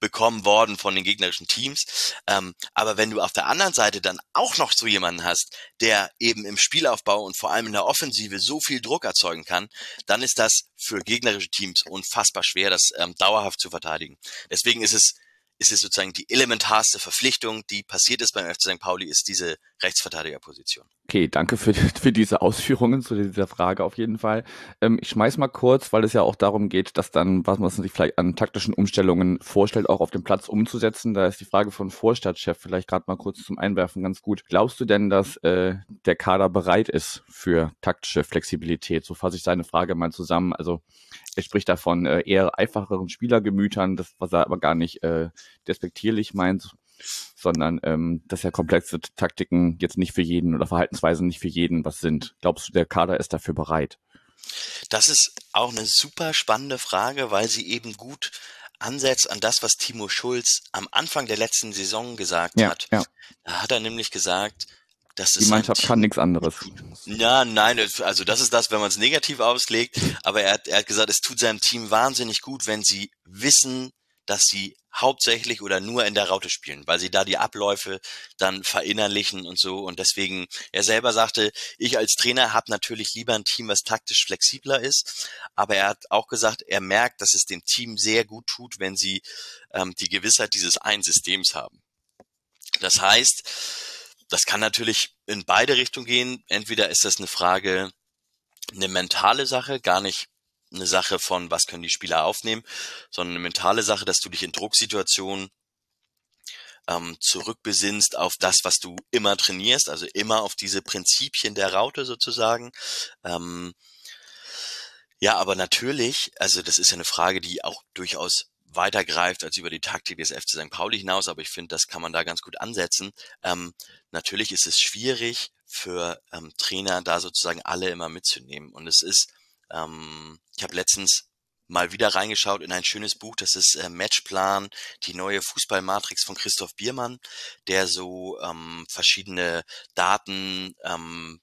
D: bekommen worden von den gegnerischen Teams. Ähm, aber wenn du auf der anderen Seite dann auch noch so jemanden hast, der eben im Spielaufbau und vor allem in der Offensive so viel Druck erzeugen kann, dann ist das für gegnerische Teams unfassbar schwer, das ähm, dauerhaft zu verteidigen. Deswegen ist es ist es sozusagen die elementarste Verpflichtung, die passiert ist beim FC St. Pauli, ist diese Rechtsverteidigerposition.
C: Okay, danke für, für diese Ausführungen zu dieser Frage auf jeden Fall. Ähm, ich schmeiß mal kurz, weil es ja auch darum geht, dass dann, was man sich vielleicht an taktischen Umstellungen vorstellt, auch auf dem Platz umzusetzen. Da ist die Frage von Vorstadtchef vielleicht gerade mal kurz zum Einwerfen ganz gut. Glaubst du denn, dass äh, der Kader bereit ist für taktische Flexibilität? So fasse ich seine Frage mal zusammen. Also er spricht davon äh, eher einfacheren Spielergemütern, das, was er aber gar nicht äh, despektierlich meint, sondern ähm, dass ja komplexe Taktiken jetzt nicht für jeden oder Verhaltensweisen nicht für jeden was sind. Glaubst du, der Kader ist dafür bereit?
D: Das ist auch eine super spannende Frage, weil sie eben gut ansetzt an das, was Timo Schulz am Anfang der letzten Saison gesagt ja, hat. Ja. Da hat er nämlich gesagt, das
C: die Mannschaft kann nichts anderes.
D: Ja, nein, also das ist das, wenn man es negativ auslegt. Aber er hat, er hat gesagt, es tut seinem Team wahnsinnig gut, wenn sie wissen, dass sie hauptsächlich oder nur in der Raute spielen, weil sie da die Abläufe dann verinnerlichen und so. Und deswegen, er selber sagte, ich als Trainer habe natürlich lieber ein Team, was taktisch flexibler ist. Aber er hat auch gesagt, er merkt, dass es dem Team sehr gut tut, wenn sie ähm, die Gewissheit dieses einen Systems haben. Das heißt, das kann natürlich in beide Richtungen gehen. Entweder ist das eine Frage, eine mentale Sache, gar nicht eine Sache von, was können die Spieler aufnehmen, sondern eine mentale Sache, dass du dich in Drucksituationen ähm, zurückbesinnst auf das, was du immer trainierst, also immer auf diese Prinzipien der Raute sozusagen. Ähm, ja, aber natürlich, also das ist ja eine Frage, die auch durchaus weitergreift als über die Taktik des FC St. Pauli hinaus, aber ich finde, das kann man da ganz gut ansetzen. Ähm, natürlich ist es schwierig für ähm, Trainer, da sozusagen alle immer mitzunehmen. Und es ist, ähm, ich habe letztens mal wieder reingeschaut in ein schönes Buch, das ist äh, Matchplan, die neue Fußballmatrix von Christoph Biermann, der so ähm, verschiedene Daten ähm,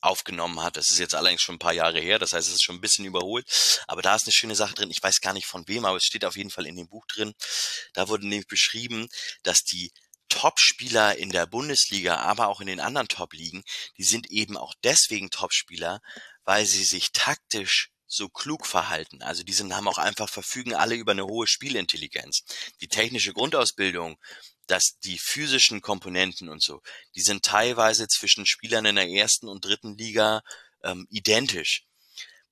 D: aufgenommen hat. Das ist jetzt allerdings schon ein paar Jahre her, das heißt, es ist schon ein bisschen überholt. Aber da ist eine schöne Sache drin. Ich weiß gar nicht von wem, aber es steht auf jeden Fall in dem Buch drin. Da wurde nämlich beschrieben, dass die Top-Spieler in der Bundesliga, aber auch in den anderen Top-Ligen, die sind eben auch deswegen Top-Spieler, weil sie sich taktisch so klug verhalten. Also die sind, haben auch einfach verfügen alle über eine hohe Spielintelligenz. Die technische Grundausbildung dass die physischen Komponenten und so, die sind teilweise zwischen Spielern in der ersten und dritten Liga ähm, identisch.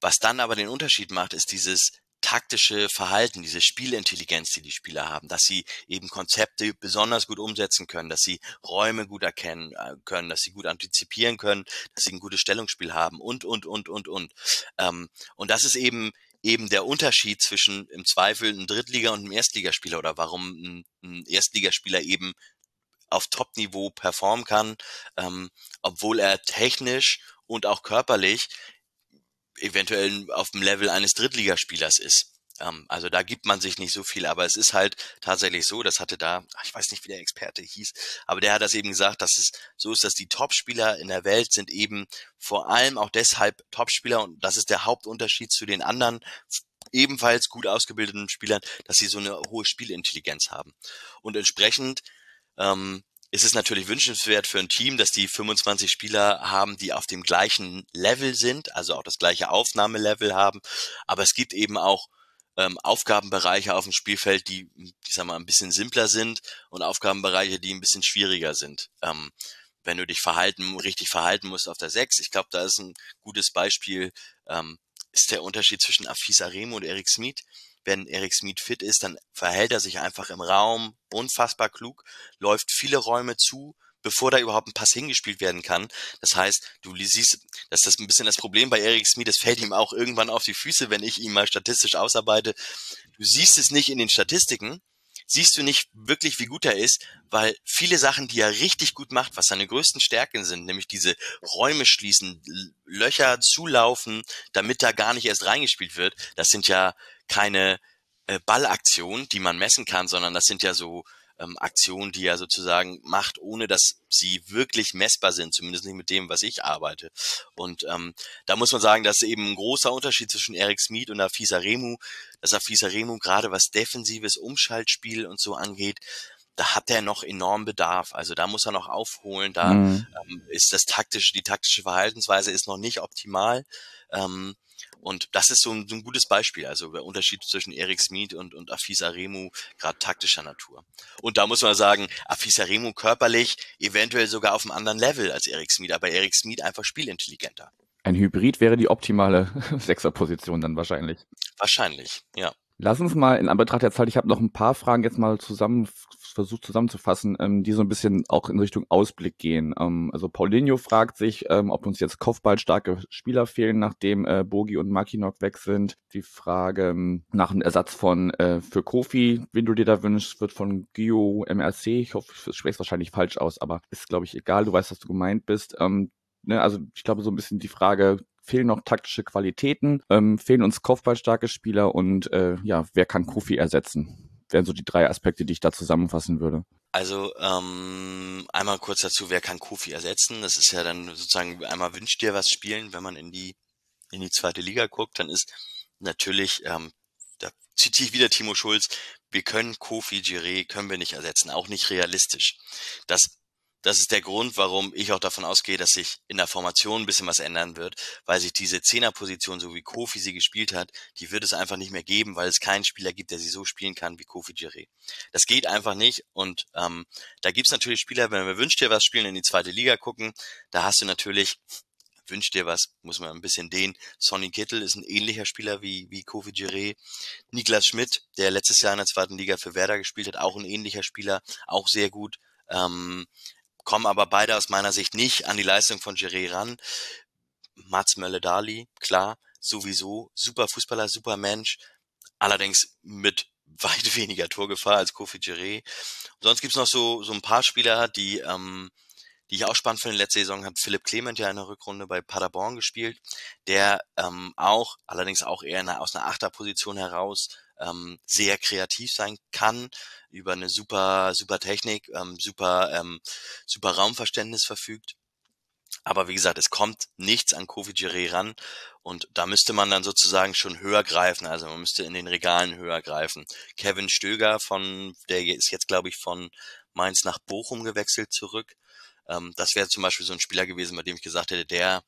D: Was dann aber den Unterschied macht, ist dieses taktische Verhalten, diese Spielintelligenz, die die Spieler haben, dass sie eben Konzepte besonders gut umsetzen können, dass sie Räume gut erkennen äh, können, dass sie gut antizipieren können, dass sie ein gutes Stellungsspiel haben und, und, und, und, und. Ähm, und das ist eben eben der Unterschied zwischen im Zweifel einem Drittliga- und einem Erstligaspieler oder warum ein, Erstligaspieler eben auf Top-Niveau performen kann, ähm, obwohl er technisch und auch körperlich eventuell auf dem Level eines Drittligaspielers ist. Ähm, also da gibt man sich nicht so viel, aber es ist halt tatsächlich so, das hatte da, ich weiß nicht, wie der Experte hieß, aber der hat das eben gesagt, dass es so ist, dass die Topspieler in der Welt sind eben vor allem auch deshalb Topspieler und das ist der Hauptunterschied zu den anderen ebenfalls gut ausgebildeten Spielern, dass sie so eine hohe Spielintelligenz haben. Und entsprechend ähm, ist es natürlich wünschenswert für ein Team, dass die 25 Spieler haben, die auf dem gleichen Level sind, also auch das gleiche Aufnahmelevel haben. Aber es gibt eben auch ähm, Aufgabenbereiche auf dem Spielfeld, die, ich sag mal, ein bisschen simpler sind und Aufgabenbereiche, die ein bisschen schwieriger sind. Ähm, wenn du dich verhalten, richtig verhalten musst auf der 6, ich glaube, da ist ein gutes Beispiel, ähm, ist der Unterschied zwischen Afis Aremo und Eric Smith. Wenn Eric Smith fit ist, dann verhält er sich einfach im Raum unfassbar klug, läuft viele Räume zu, bevor da überhaupt ein Pass hingespielt werden kann. Das heißt, du siehst, das ist ein bisschen das Problem bei Eric Smith, das fällt ihm auch irgendwann auf die Füße, wenn ich ihn mal statistisch ausarbeite. Du siehst es nicht in den Statistiken, siehst du nicht wirklich, wie gut er ist, weil viele Sachen, die er richtig gut macht, was seine größten Stärken sind, nämlich diese Räume schließen, Löcher zulaufen, damit da gar nicht erst reingespielt wird, das sind ja keine äh, Ballaktionen, die man messen kann, sondern das sind ja so ähm, Aktionen, die er sozusagen macht, ohne dass sie wirklich messbar sind, zumindest nicht mit dem, was ich arbeite. Und ähm, da muss man sagen, dass eben ein großer Unterschied zwischen Eric Smith und Afisa Remu, dass Afisa Remu gerade was defensives Umschaltspiel und so angeht, da hat er noch enorm Bedarf. Also da muss er noch aufholen. Da mhm. ähm, ist das taktische, die taktische Verhaltensweise ist noch nicht optimal. Ähm, Und das ist so ein, so ein gutes Beispiel, also der Unterschied zwischen Erik Smith und, und Afis Aremu, gerade taktischer Natur. Und da muss man sagen, Afis Aremu körperlich eventuell sogar auf einem anderen Level als Erik Smith, aber Erik Smith einfach spielintelligenter.
C: Ein Hybrid wäre die optimale Sechserposition dann wahrscheinlich.
D: Wahrscheinlich, ja.
C: Lass uns mal in Anbetracht der Zeit, ich habe noch ein paar Fragen jetzt mal zusammen versucht zusammenzufassen, ähm, die so ein bisschen auch in Richtung Ausblick gehen. Ähm, also Paulinho fragt sich, ähm, ob uns jetzt kopfballstarke Spieler fehlen, nachdem äh, Bogi und Makinok weg sind. Die Frage ähm, nach einem Ersatz von äh, für Kofi, wen du dir da wünschst, wird von Gio MRC, ich hoffe, ich spreche es wahrscheinlich falsch aus, aber ist glaube ich egal, du weißt, was du gemeint bist. Ähm, ne, also ich glaube so ein bisschen die Frage, fehlen noch taktische Qualitäten, ähm, fehlen uns kopfballstarke Spieler und äh, ja, wer kann Kofi ersetzen? Wären so die drei Aspekte, die ich da zusammenfassen würde.
D: Also ähm, einmal kurz dazu, wer kann Kofi ersetzen? Das ist ja dann sozusagen einmal wünscht dir was spielen, wenn man in die in die zweite Liga guckt, dann ist natürlich, ähm, da zitiere ich wieder Timo Schulz, wir können Kofi Giré können wir nicht ersetzen, auch nicht realistisch. Das das ist der Grund, warum ich auch davon ausgehe, dass sich in der Formation ein bisschen was ändern wird, weil sich diese Zehnerposition, so wie Kofi sie gespielt hat, die wird es einfach nicht mehr geben, weil es keinen Spieler gibt, der sie so spielen kann wie Kofi Giré. Das geht einfach nicht und ähm, da gibt's natürlich Spieler, wenn wir wünscht dir was spielen, in die zweite Liga gucken, da hast du natürlich wünscht dir was, muss man ein bisschen den. Sonny Kittel ist ein ähnlicher Spieler wie, wie Kofi Giré. Niklas Schmidt, der letztes Jahr in der zweiten Liga für Werder gespielt hat, auch ein ähnlicher Spieler, auch sehr gut. Ähm, kommen aber beide aus meiner Sicht nicht an die Leistung von Giré ran. Mats Mölle-Dali, klar, sowieso, super Fußballer, super Mensch, allerdings mit weit weniger Torgefahr als Kofi Giré. Sonst gibt's noch so, so ein paar Spieler, die, ähm, die ich auch spannend finde. Letzte Saison hat Philipp Clement ja in der Rückrunde bei Paderborn gespielt, der ähm, auch, allerdings auch eher eine, aus einer Achterposition heraus ähm, sehr kreativ sein kann, über eine super, super Technik, ähm, super, ähm, super Raumverständnis verfügt. Aber wie gesagt, es kommt nichts an Kofi Giré ran und da müsste man dann sozusagen schon höher greifen. Also man müsste in den Regalen höher greifen. Kevin Stöger von, der ist jetzt glaube ich von Mainz nach Bochum gewechselt zurück. Ähm, das wäre zum Beispiel so ein Spieler gewesen, bei dem ich gesagt hätte, der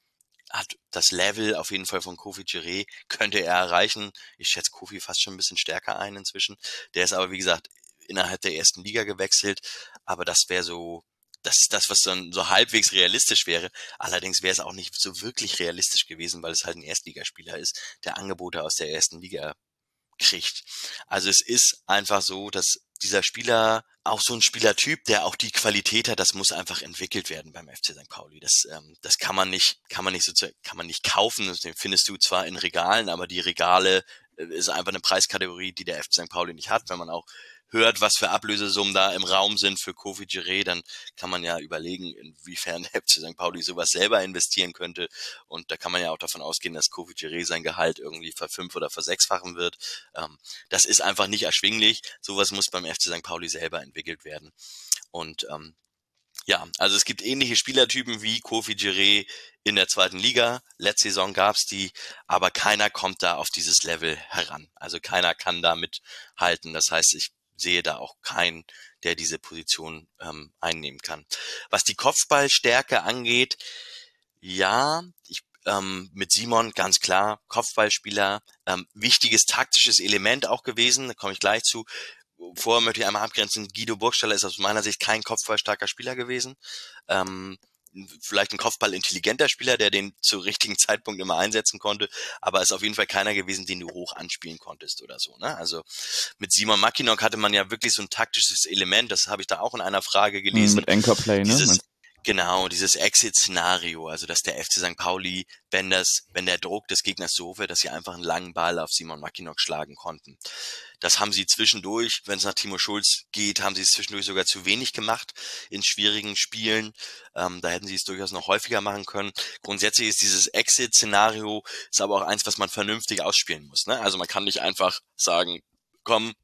D: hat das Level auf jeden Fall von Kofi Giré, könnte er erreichen. Ich schätze Kofi fast schon ein bisschen stärker ein inzwischen. Der ist aber, wie gesagt, innerhalb der ersten Liga gewechselt. Aber das wäre so, das ist das, was dann so halbwegs realistisch wäre. Allerdings wäre es auch nicht so wirklich realistisch gewesen, weil es halt ein Erstligaspieler ist, der Angebote aus der ersten Liga kriegt. Also es ist einfach so, dass dieser Spieler auch so ein Spielertyp, der auch die Qualität hat, das muss einfach entwickelt werden beim FC St. Pauli. Das, ähm, das kann man nicht, kann man nicht so, kann man nicht kaufen. Den findest du zwar in Regalen, aber die Regale äh, ist einfach eine Preiskategorie, die der FC St. Pauli nicht hat. Wenn man auch hört, was für Ablösesummen da im Raum sind für Kofi Giré, dann kann man ja überlegen, inwiefern der FC St. Pauli sowas selber investieren könnte. Und da kann man ja auch davon ausgehen, dass Kofi Giré sein Gehalt irgendwie verfünf- oder versechsfachen wird. Ähm, das ist einfach nicht erschwinglich. Sowas muss beim FC St. Pauli selber entwickelt werden. Und ähm, ja, also es gibt ähnliche Spielertypen wie Kofi Giré in der zweiten Liga. Letzte Saison gab's die, aber keiner kommt da auf dieses Level heran. Also keiner kann da mithalten. Das heißt, ich sehe da auch keinen, der diese Position ähm, einnehmen kann. Was die Kopfballstärke angeht, ja, ich, ähm, mit Simon ganz klar, Kopfballspieler, ähm, wichtiges taktisches Element auch gewesen, da komme ich gleich zu. Vorher möchte ich einmal abgrenzen, Guido Burgstaller ist aus meiner Sicht kein kopfballstarker Spieler gewesen. Ähm, vielleicht ein Kopfball intelligenter Spieler, der den zu richtigen Zeitpunkt immer einsetzen konnte, aber ist auf jeden Fall keiner gewesen, den du hoch anspielen konntest oder so. Ne? Also mit Simon Mackinock hatte man ja wirklich so ein taktisches Element, das habe ich da auch in einer Frage gelesen.
C: Mit Anchorplay, ne?
D: Dieses, Genau, dieses Exit-Szenario, also dass der FC St. Pauli, wenn das, wenn der Druck des Gegners so wird, dass sie einfach einen langen Ball auf Simon Mackinock schlagen konnten. Das haben sie zwischendurch, wenn es nach Timo Schulz geht, haben sie es zwischendurch sogar zu wenig gemacht in schwierigen Spielen. Ähm, da hätten sie es durchaus noch häufiger machen können. Grundsätzlich ist dieses Exit-Szenario ist aber auch eins, was man vernünftig ausspielen muss. Ne? Also man kann nicht einfach sagen, komm,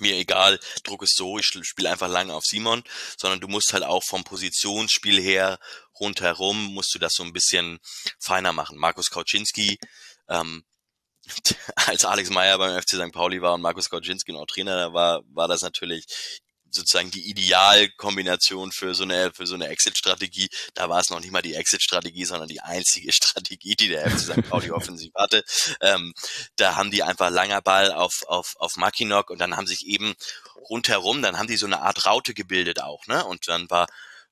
D: mir egal, Druck ist so, ich spiele einfach lange auf Simon, sondern du musst halt auch vom Positionsspiel her rundherum musst du das so ein bisschen feiner machen. Markus Kauczynski, ähm, als Alex Meyer beim FC St. Pauli war und Markus Kauczynski noch Trainer war, war das natürlich sozusagen die Idealkombination für so eine für so eine Exit-Strategie. Da war es noch nicht mal die Exit-Strategie, sondern die einzige Strategie, die der FC St. Pauli offensiv hatte. Ähm, da haben die einfach langer Ball auf auf auf Mackinock und dann haben sich eben rundherum, dann haben die so eine Art Raute gebildet auch, ne? Und dann war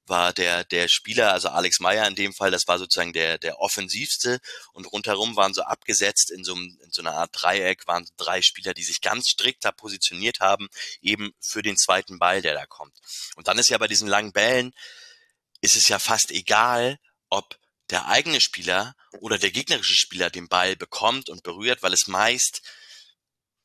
D: war der, der Spieler, also Alex Meyer in dem Fall, das war sozusagen der, der offensivste und rundherum waren so abgesetzt in so, in so einer Art Dreieck, waren drei Spieler, die sich ganz strikt da positioniert haben, eben für den zweiten Ball, der da kommt. Und dann ist ja bei diesen langen Bällen, ist es ja fast egal, ob der eigene Spieler oder der gegnerische Spieler den Ball bekommt und berührt, weil es meist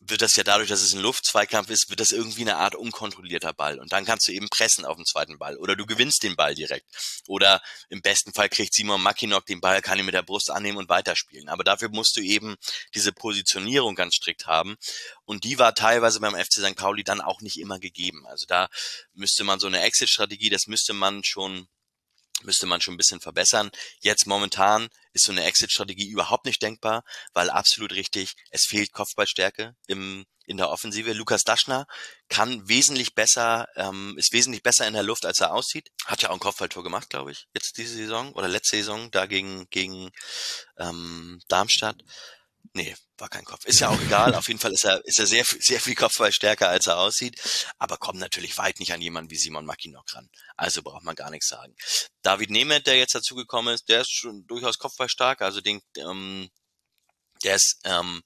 D: wird das ja dadurch, dass es ein Luftzweikampf ist, wird das irgendwie eine Art unkontrollierter Ball. Und dann kannst du eben pressen auf den zweiten Ball. Oder du gewinnst den Ball direkt. Oder im besten Fall kriegt Simon Mackinock den Ball, kann ihn mit der Brust annehmen und weiterspielen. Aber dafür musst du eben diese Positionierung ganz strikt haben. Und die war teilweise beim FC St. Pauli dann auch nicht immer gegeben. Also da müsste man so eine Exit-Strategie, das müsste man schon müsste man schon ein bisschen verbessern. Jetzt momentan ist so eine Exit-Strategie überhaupt nicht denkbar, weil absolut richtig, es fehlt Kopfballstärke im, in der Offensive. Lukas Daschner kann wesentlich besser, ähm, ist wesentlich besser in der Luft, als er aussieht. Hat ja auch ein Kopfballtor gemacht, glaube ich, jetzt diese Saison oder letzte Saison da gegen, gegen ähm, Darmstadt. Nee, war kein Kopf. Ist ja auch egal. Auf jeden Fall ist er, ist er sehr, sehr viel Kopfball stärker, als er aussieht. Aber kommt natürlich weit nicht an jemanden wie Simon Mackinock ran. Also braucht man gar nichts sagen. David Nemeth, der jetzt dazugekommen ist, der ist schon durchaus kopfballstark. Also den, ähm, der ist, ähm,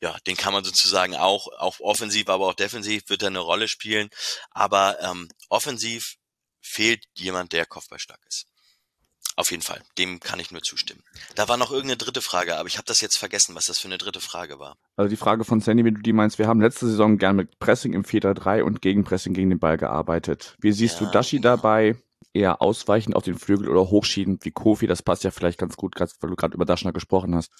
D: ja, den kann man sozusagen auch, auch offensiv, aber auch defensiv wird er eine Rolle spielen. Aber ähm, offensiv fehlt jemand, der kopfballstark ist. Auf jeden Fall, dem kann ich nur zustimmen. Da war noch irgendeine dritte Frage, aber ich habe das jetzt vergessen, was das für eine dritte Frage war.
C: Also die Frage von Sandy, wenn du die meinst, wir haben letzte Saison gern mit Pressing im 4-3-3 und Gegenpressing gegen den Ball gearbeitet. Wie siehst ja, du Dashi genau. dabei? Eher ausweichend auf den Flügel oder hochschieben wie Kofi? Das passt ja vielleicht ganz gut, weil du gerade über Daschner gesprochen hast.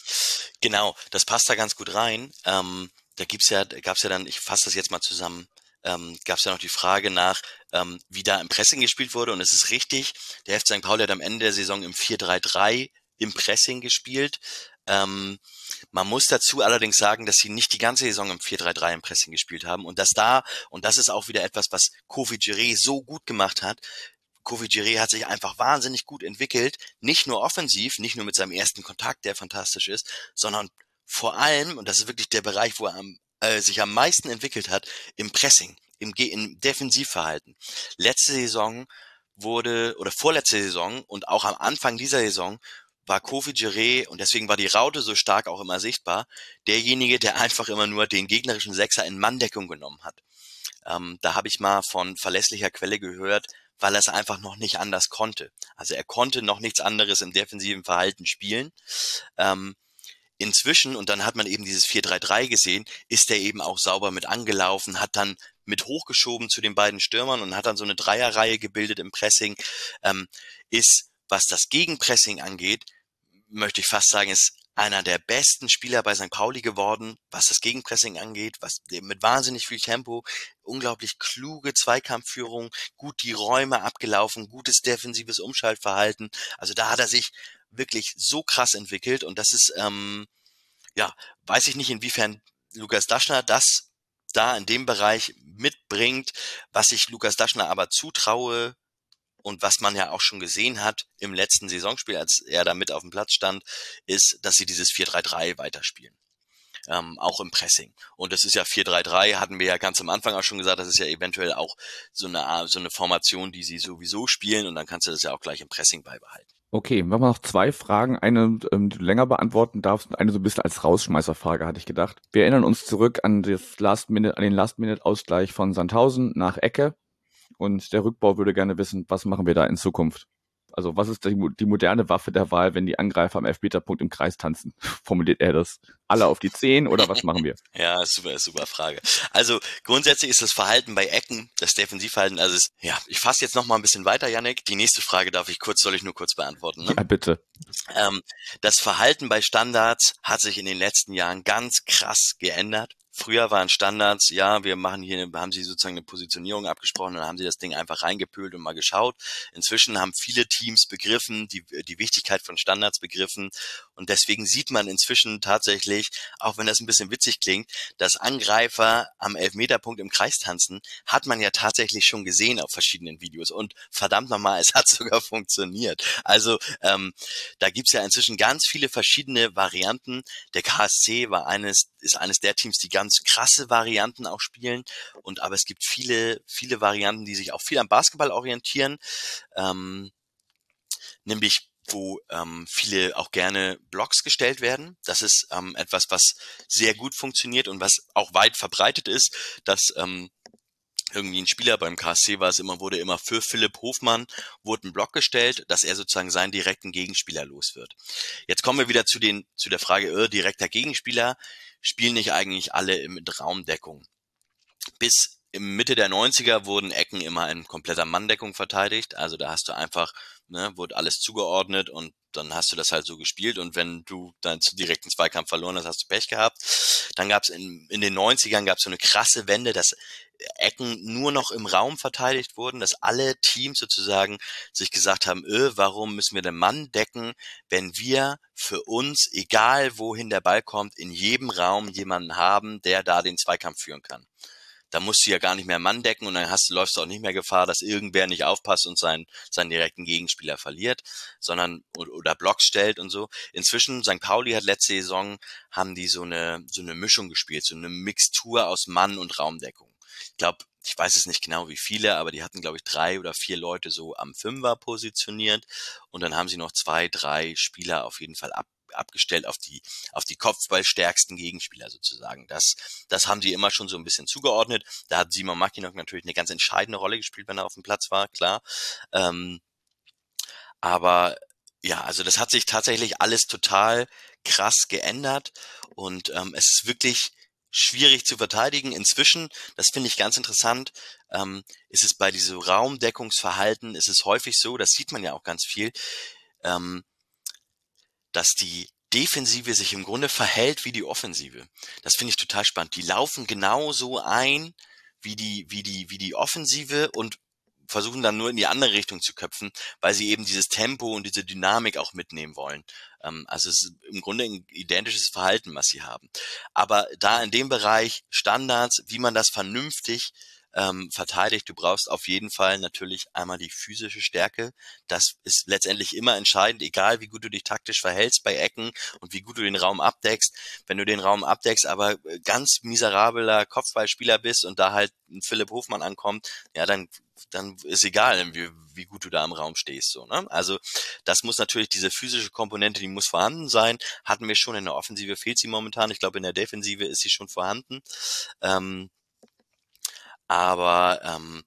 D: Genau, das passt da ganz gut rein. Ähm, da gibt's ja, gab's ja dann, ich fasse das jetzt mal zusammen, ähm, gab es ja noch die Frage nach, ähm, wie da im Pressing gespielt wurde. Und es ist richtig, der FC St. Pauli hat am Ende der Saison im 4-3-3 im Pressing gespielt. Ähm, man muss dazu allerdings sagen, dass sie nicht die ganze Saison im 4-3-3 im Pressing gespielt haben und dass da, und das ist auch wieder etwas, was Kofi Giré so gut gemacht hat, Kofi Giré hat sich einfach wahnsinnig gut entwickelt, nicht nur offensiv, nicht nur mit seinem ersten Kontakt, der fantastisch ist, sondern vor allem, und das ist wirklich der Bereich, wo er am äh, sich am meisten entwickelt hat im Pressing, im, im Defensivverhalten. Letzte Saison wurde, oder vorletzte Saison und auch am Anfang dieser Saison war Kofi Giré, und deswegen war die Raute so stark auch immer sichtbar, derjenige, der einfach immer nur den gegnerischen Sechser in Manndeckung genommen hat. Ähm, da habe ich mal von verlässlicher Quelle gehört, weil er es einfach noch nicht anders konnte. Also er konnte noch nichts anderes im defensiven Verhalten spielen. Ähm, inzwischen, und dann hat man eben dieses 4-3-3 gesehen, ist er eben auch sauber mit angelaufen, hat dann mit hochgeschoben zu den beiden Stürmern und hat dann so eine Dreierreihe gebildet im Pressing, ähm, ist, was das Gegenpressing angeht, möchte ich fast sagen, ist einer der besten Spieler bei St. Pauli geworden, was das Gegenpressing angeht, was mit wahnsinnig viel Tempo, unglaublich kluge Zweikampfführung, gut die Räume abgelaufen, gutes defensives Umschaltverhalten. Also da hat er sich wirklich so krass entwickelt und das ist, ähm, ja, weiß ich nicht, inwiefern Lukas Daschner das da in dem Bereich mitbringt, was ich Lukas Daschner aber zutraue und was man ja auch schon gesehen hat im letzten Saisonspiel, als er da mit auf dem Platz stand, ist, dass sie dieses 4-3-3 weiterspielen. Ähm, auch im Pressing. Und das ist ja 4-3-3, hatten wir ja ganz am Anfang auch schon gesagt, das ist ja eventuell auch so eine, so eine Formation, die sie sowieso spielen und dann kannst du das ja auch gleich im Pressing beibehalten.
C: Okay, wir haben noch zwei Fragen. Eine, ähm, die du länger beantworten darfst und eine so ein bisschen als Rausschmeißerfrage, hatte ich gedacht. Wir erinnern uns zurück an, das Last Minute, an den Last-Minute-Ausgleich von Sandhausen nach Ecke. Und der Rückbau würde gerne wissen, was machen wir da in Zukunft? Also was ist die, die, moderne Waffe der Wahl, wenn die Angreifer am Elfmeterpunkt im Kreis tanzen? Formuliert er das? Alle auf die Zehen oder was machen wir?
D: ja, super, super Frage. Also grundsätzlich ist das Verhalten bei Ecken, das Defensivverhalten, also es, ja, ich fasse jetzt noch mal ein bisschen weiter, Janik. Die nächste Frage darf ich kurz, soll ich nur kurz beantworten? Ne?
C: Ja, bitte.
D: Ähm, das Verhalten bei Standards hat sich in den letzten Jahren ganz krass geändert Früher waren Standards, ja, wir machen hier, haben sie sozusagen eine Positionierung abgesprochen und dann haben sie das Ding einfach reingepült und mal geschaut. Inzwischen haben viele Teams begriffen, die, die Wichtigkeit von Standards begriffen und deswegen sieht man inzwischen tatsächlich, auch wenn das ein bisschen witzig klingt, dass Angreifer am Elfmeterpunkt im Kreis tanzen, hat man ja tatsächlich schon gesehen auf verschiedenen Videos und verdammt nochmal, es hat sogar funktioniert. Also ähm, da gibt's ja inzwischen ganz viele verschiedene Varianten. Der KSC war eines, ist eines der Teams, die ganz krasse Varianten auch spielen. Und aber es gibt viele, viele Varianten, die sich auch viel am Basketball orientieren. Ähm, nämlich wo ähm, viele auch gerne Blogs gestellt werden. Das ist ähm, etwas, was sehr gut funktioniert und was auch weit verbreitet ist, dass ähm, irgendwie ein Spieler beim KSC war es immer, wurde immer für Philipp Hofmann, wurde ein Block gestellt, dass er sozusagen seinen direkten Gegenspieler los wird. Jetzt kommen wir wieder zu den, zu der Frage, äh, direkter Gegenspieler, spielen nicht eigentlich alle mit Raumdeckung? Bis im Mitte der 90er wurden Ecken immer in kompletter Manndeckung verteidigt. Also da hast du einfach, ne, wurde alles zugeordnet und dann hast du das halt so gespielt und wenn du dann zu direkten Zweikampf verloren hast, hast du Pech gehabt. Dann gab es in, in den 90ern gab es so eine krasse Wende, dass Ecken nur noch im Raum verteidigt wurden, dass alle Teams sozusagen sich gesagt haben, öh, warum müssen wir den Mann decken, wenn wir für uns, egal wohin der Ball kommt, in jedem Raum jemanden haben, der da den Zweikampf führen kann. Da musst du ja gar nicht mehr Mann decken und dann hast läufst du auch nicht mehr Gefahr, dass irgendwer nicht aufpasst und seinen, seinen direkten Gegenspieler verliert, sondern oder Blocks stellt und so. Inzwischen, St. Pauli hat letzte Saison, haben die so eine, so eine Mischung gespielt, so eine Mixtur aus Mann und Raumdeckung ich glaube, ich weiß es nicht genau wie viele, aber die hatten, glaube ich, drei oder vier Leute so am Fünfer positioniert und dann haben sie noch zwei, drei Spieler auf jeden Fall ab, abgestellt auf die auf die Kopfballstärksten Gegenspieler sozusagen. Das das haben sie immer schon so ein bisschen zugeordnet. Da hat Simon Mackinock natürlich eine ganz entscheidende Rolle gespielt, wenn er auf dem Platz war, klar. Ähm, aber ja, also das hat sich tatsächlich alles total krass geändert und ähm, es ist wirklich schwierig zu verteidigen. Inzwischen, das finde ich ganz interessant, ähm, ist es bei diesem Raumdeckungsverhalten, ist es häufig so, das sieht man ja auch ganz viel, ähm, dass die Defensive sich im Grunde verhält wie die Offensive. Das finde ich total spannend. Die laufen genauso ein wie die, wie die, wie die Offensive und versuchen dann nur in die andere Richtung zu köpfen, weil sie eben dieses Tempo und diese Dynamik auch mitnehmen wollen. Ähm, also es ist im Grunde ein identisches Verhalten, was sie haben. Aber da in dem Bereich Standards, wie man das vernünftig ähm, verteidigt. Du brauchst auf jeden Fall natürlich einmal die physische Stärke. Das ist letztendlich immer entscheidend, egal wie gut du dich taktisch verhältst bei Ecken und wie gut du den Raum abdeckst. Wenn du den Raum abdeckst, aber ganz miserabler Kopfballspieler bist und da halt ein Philipp Hofmann ankommt, ja, dann dann ist egal, wie, wie gut du da im Raum stehst. So, ne? Also das muss natürlich diese physische Komponente, die muss vorhanden sein. Hatten wir schon in der Offensive fehlt sie momentan. Ich glaube in der Defensive ist sie schon vorhanden. Ähm, aber ähm,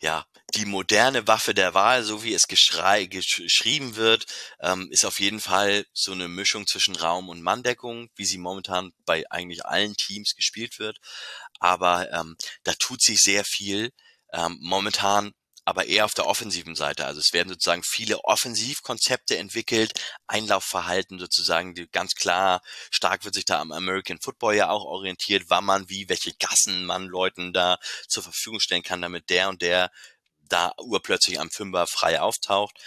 D: ja, die moderne Waffe der Wahl, so wie es geschrei geschrieben wird, ähm, ist auf jeden Fall so eine Mischung zwischen Raum und Manndeckung, wie sie momentan bei eigentlich allen Teams gespielt wird. Aber ähm, da tut sich sehr viel. Ähm, momentan aber eher auf der offensiven Seite. Also es werden sozusagen viele Offensivkonzepte entwickelt, Einlaufverhalten sozusagen, die ganz klar, stark wird sich da am American Football ja auch orientiert, wann man wie, welche Gassen man Leuten da zur Verfügung stellen kann, damit der und der da urplötzlich am Fünfer frei auftaucht.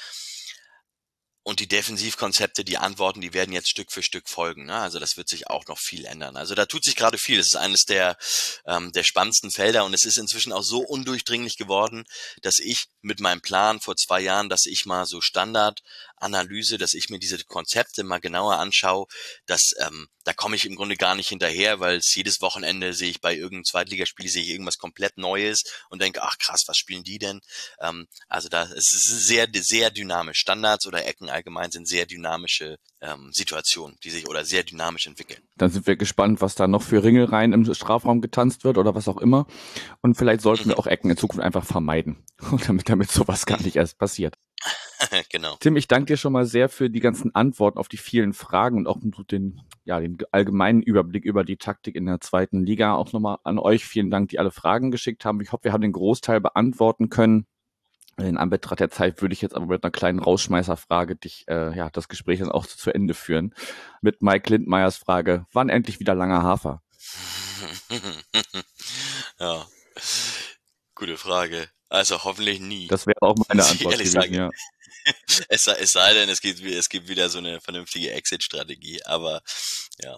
D: Und die Defensivkonzepte, die Antworten, die werden jetzt Stück für Stück folgen. Ne? Also das wird sich auch noch viel ändern. Also da tut sich gerade viel. Es ist eines der, ähm, der spannendsten Felder und es ist inzwischen auch so undurchdringlich geworden, dass ich mit meinem Plan vor zwei Jahren, dass ich mal so Standardanalyse, dass ich mir diese Konzepte mal genauer anschaue, dass ähm, da komme ich im Grunde gar nicht hinterher, weil es jedes Wochenende sehe ich bei irgendeinem Zweitligaspiel sehe ich irgendwas komplett Neues und denke, ach krass, was spielen die denn? Ähm, also da es ist sehr sehr dynamisch. Standards oder Ecken allgemein sind sehr dynamische ähm, Situationen, die sich oder sehr dynamisch entwickeln.
C: Dann sind wir gespannt, was da noch für Ringelreihen im Strafraum getanzt wird oder was auch immer. Und vielleicht sollten mhm. wir auch Ecken in Zukunft einfach vermeiden, damit damit sowas gar nicht erst passiert. genau. Tim, ich danke dir schon mal sehr für die ganzen Antworten auf die vielen Fragen und auch den, ja, den allgemeinen Überblick über die Taktik in der zweiten Liga. Auch nochmal an euch vielen Dank, die alle Fragen geschickt haben. Ich hoffe, wir haben den Großteil beantworten können. In Anbetracht der Zeit würde ich jetzt aber mit einer kleinen Rausschmeißerfrage dich, äh, ja, das Gespräch dann auch zu Ende führen. Mit Mike Lindmeyers Frage, wann endlich wieder langer Hafer?
D: ja. Gute Frage. Also hoffentlich nie.
C: Das wäre auch meine Antwort gewesen, sagen. ja.
D: es, sei, es sei denn, es gibt, es gibt wieder so eine vernünftige Exit-Strategie. Aber ja.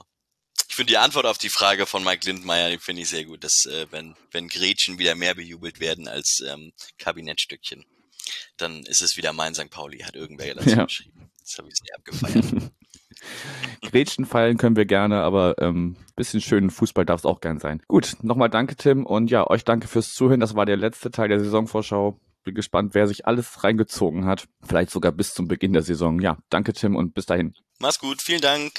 D: Ich finde die Antwort auf die Frage von Mike Lindmeier, die finde ich sehr gut, dass äh, wenn, wenn Gretchen wieder mehr bejubelt werden als ähm, Kabinettstückchen, dann ist es wieder mein St. Pauli, hat irgendwer dazu ja. geschrieben. Das habe ich sehr abgefeiert.
C: Gretchen feiern können wir gerne, aber ähm, bisschen schönen Fußball darf es auch gern sein. Gut, nochmal danke, Tim. Und ja, euch danke fürs Zuhören. Das war der letzte Teil der Saisonvorschau. Bin gespannt, wer sich alles reingezogen hat. Vielleicht sogar bis zum Beginn der Saison. Ja, danke, Tim, und bis dahin.
D: Mach's gut, vielen Dank.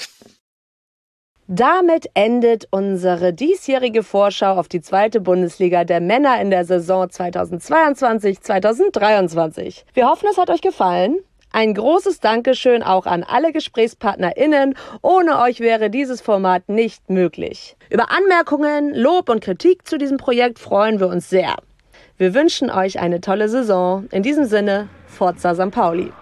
A: Damit endet unsere diesjährige Vorschau auf die zweite Bundesliga der Männer in der Saison 2022-2023. Wir hoffen, es hat euch gefallen. Ein großes Dankeschön auch an alle GesprächspartnerInnen. Ohne euch wäre dieses Format nicht möglich. Über Anmerkungen, Lob und Kritik zu diesem Projekt freuen wir uns sehr. Wir wünschen euch eine tolle Saison. In diesem Sinne, Forza St. Pauli.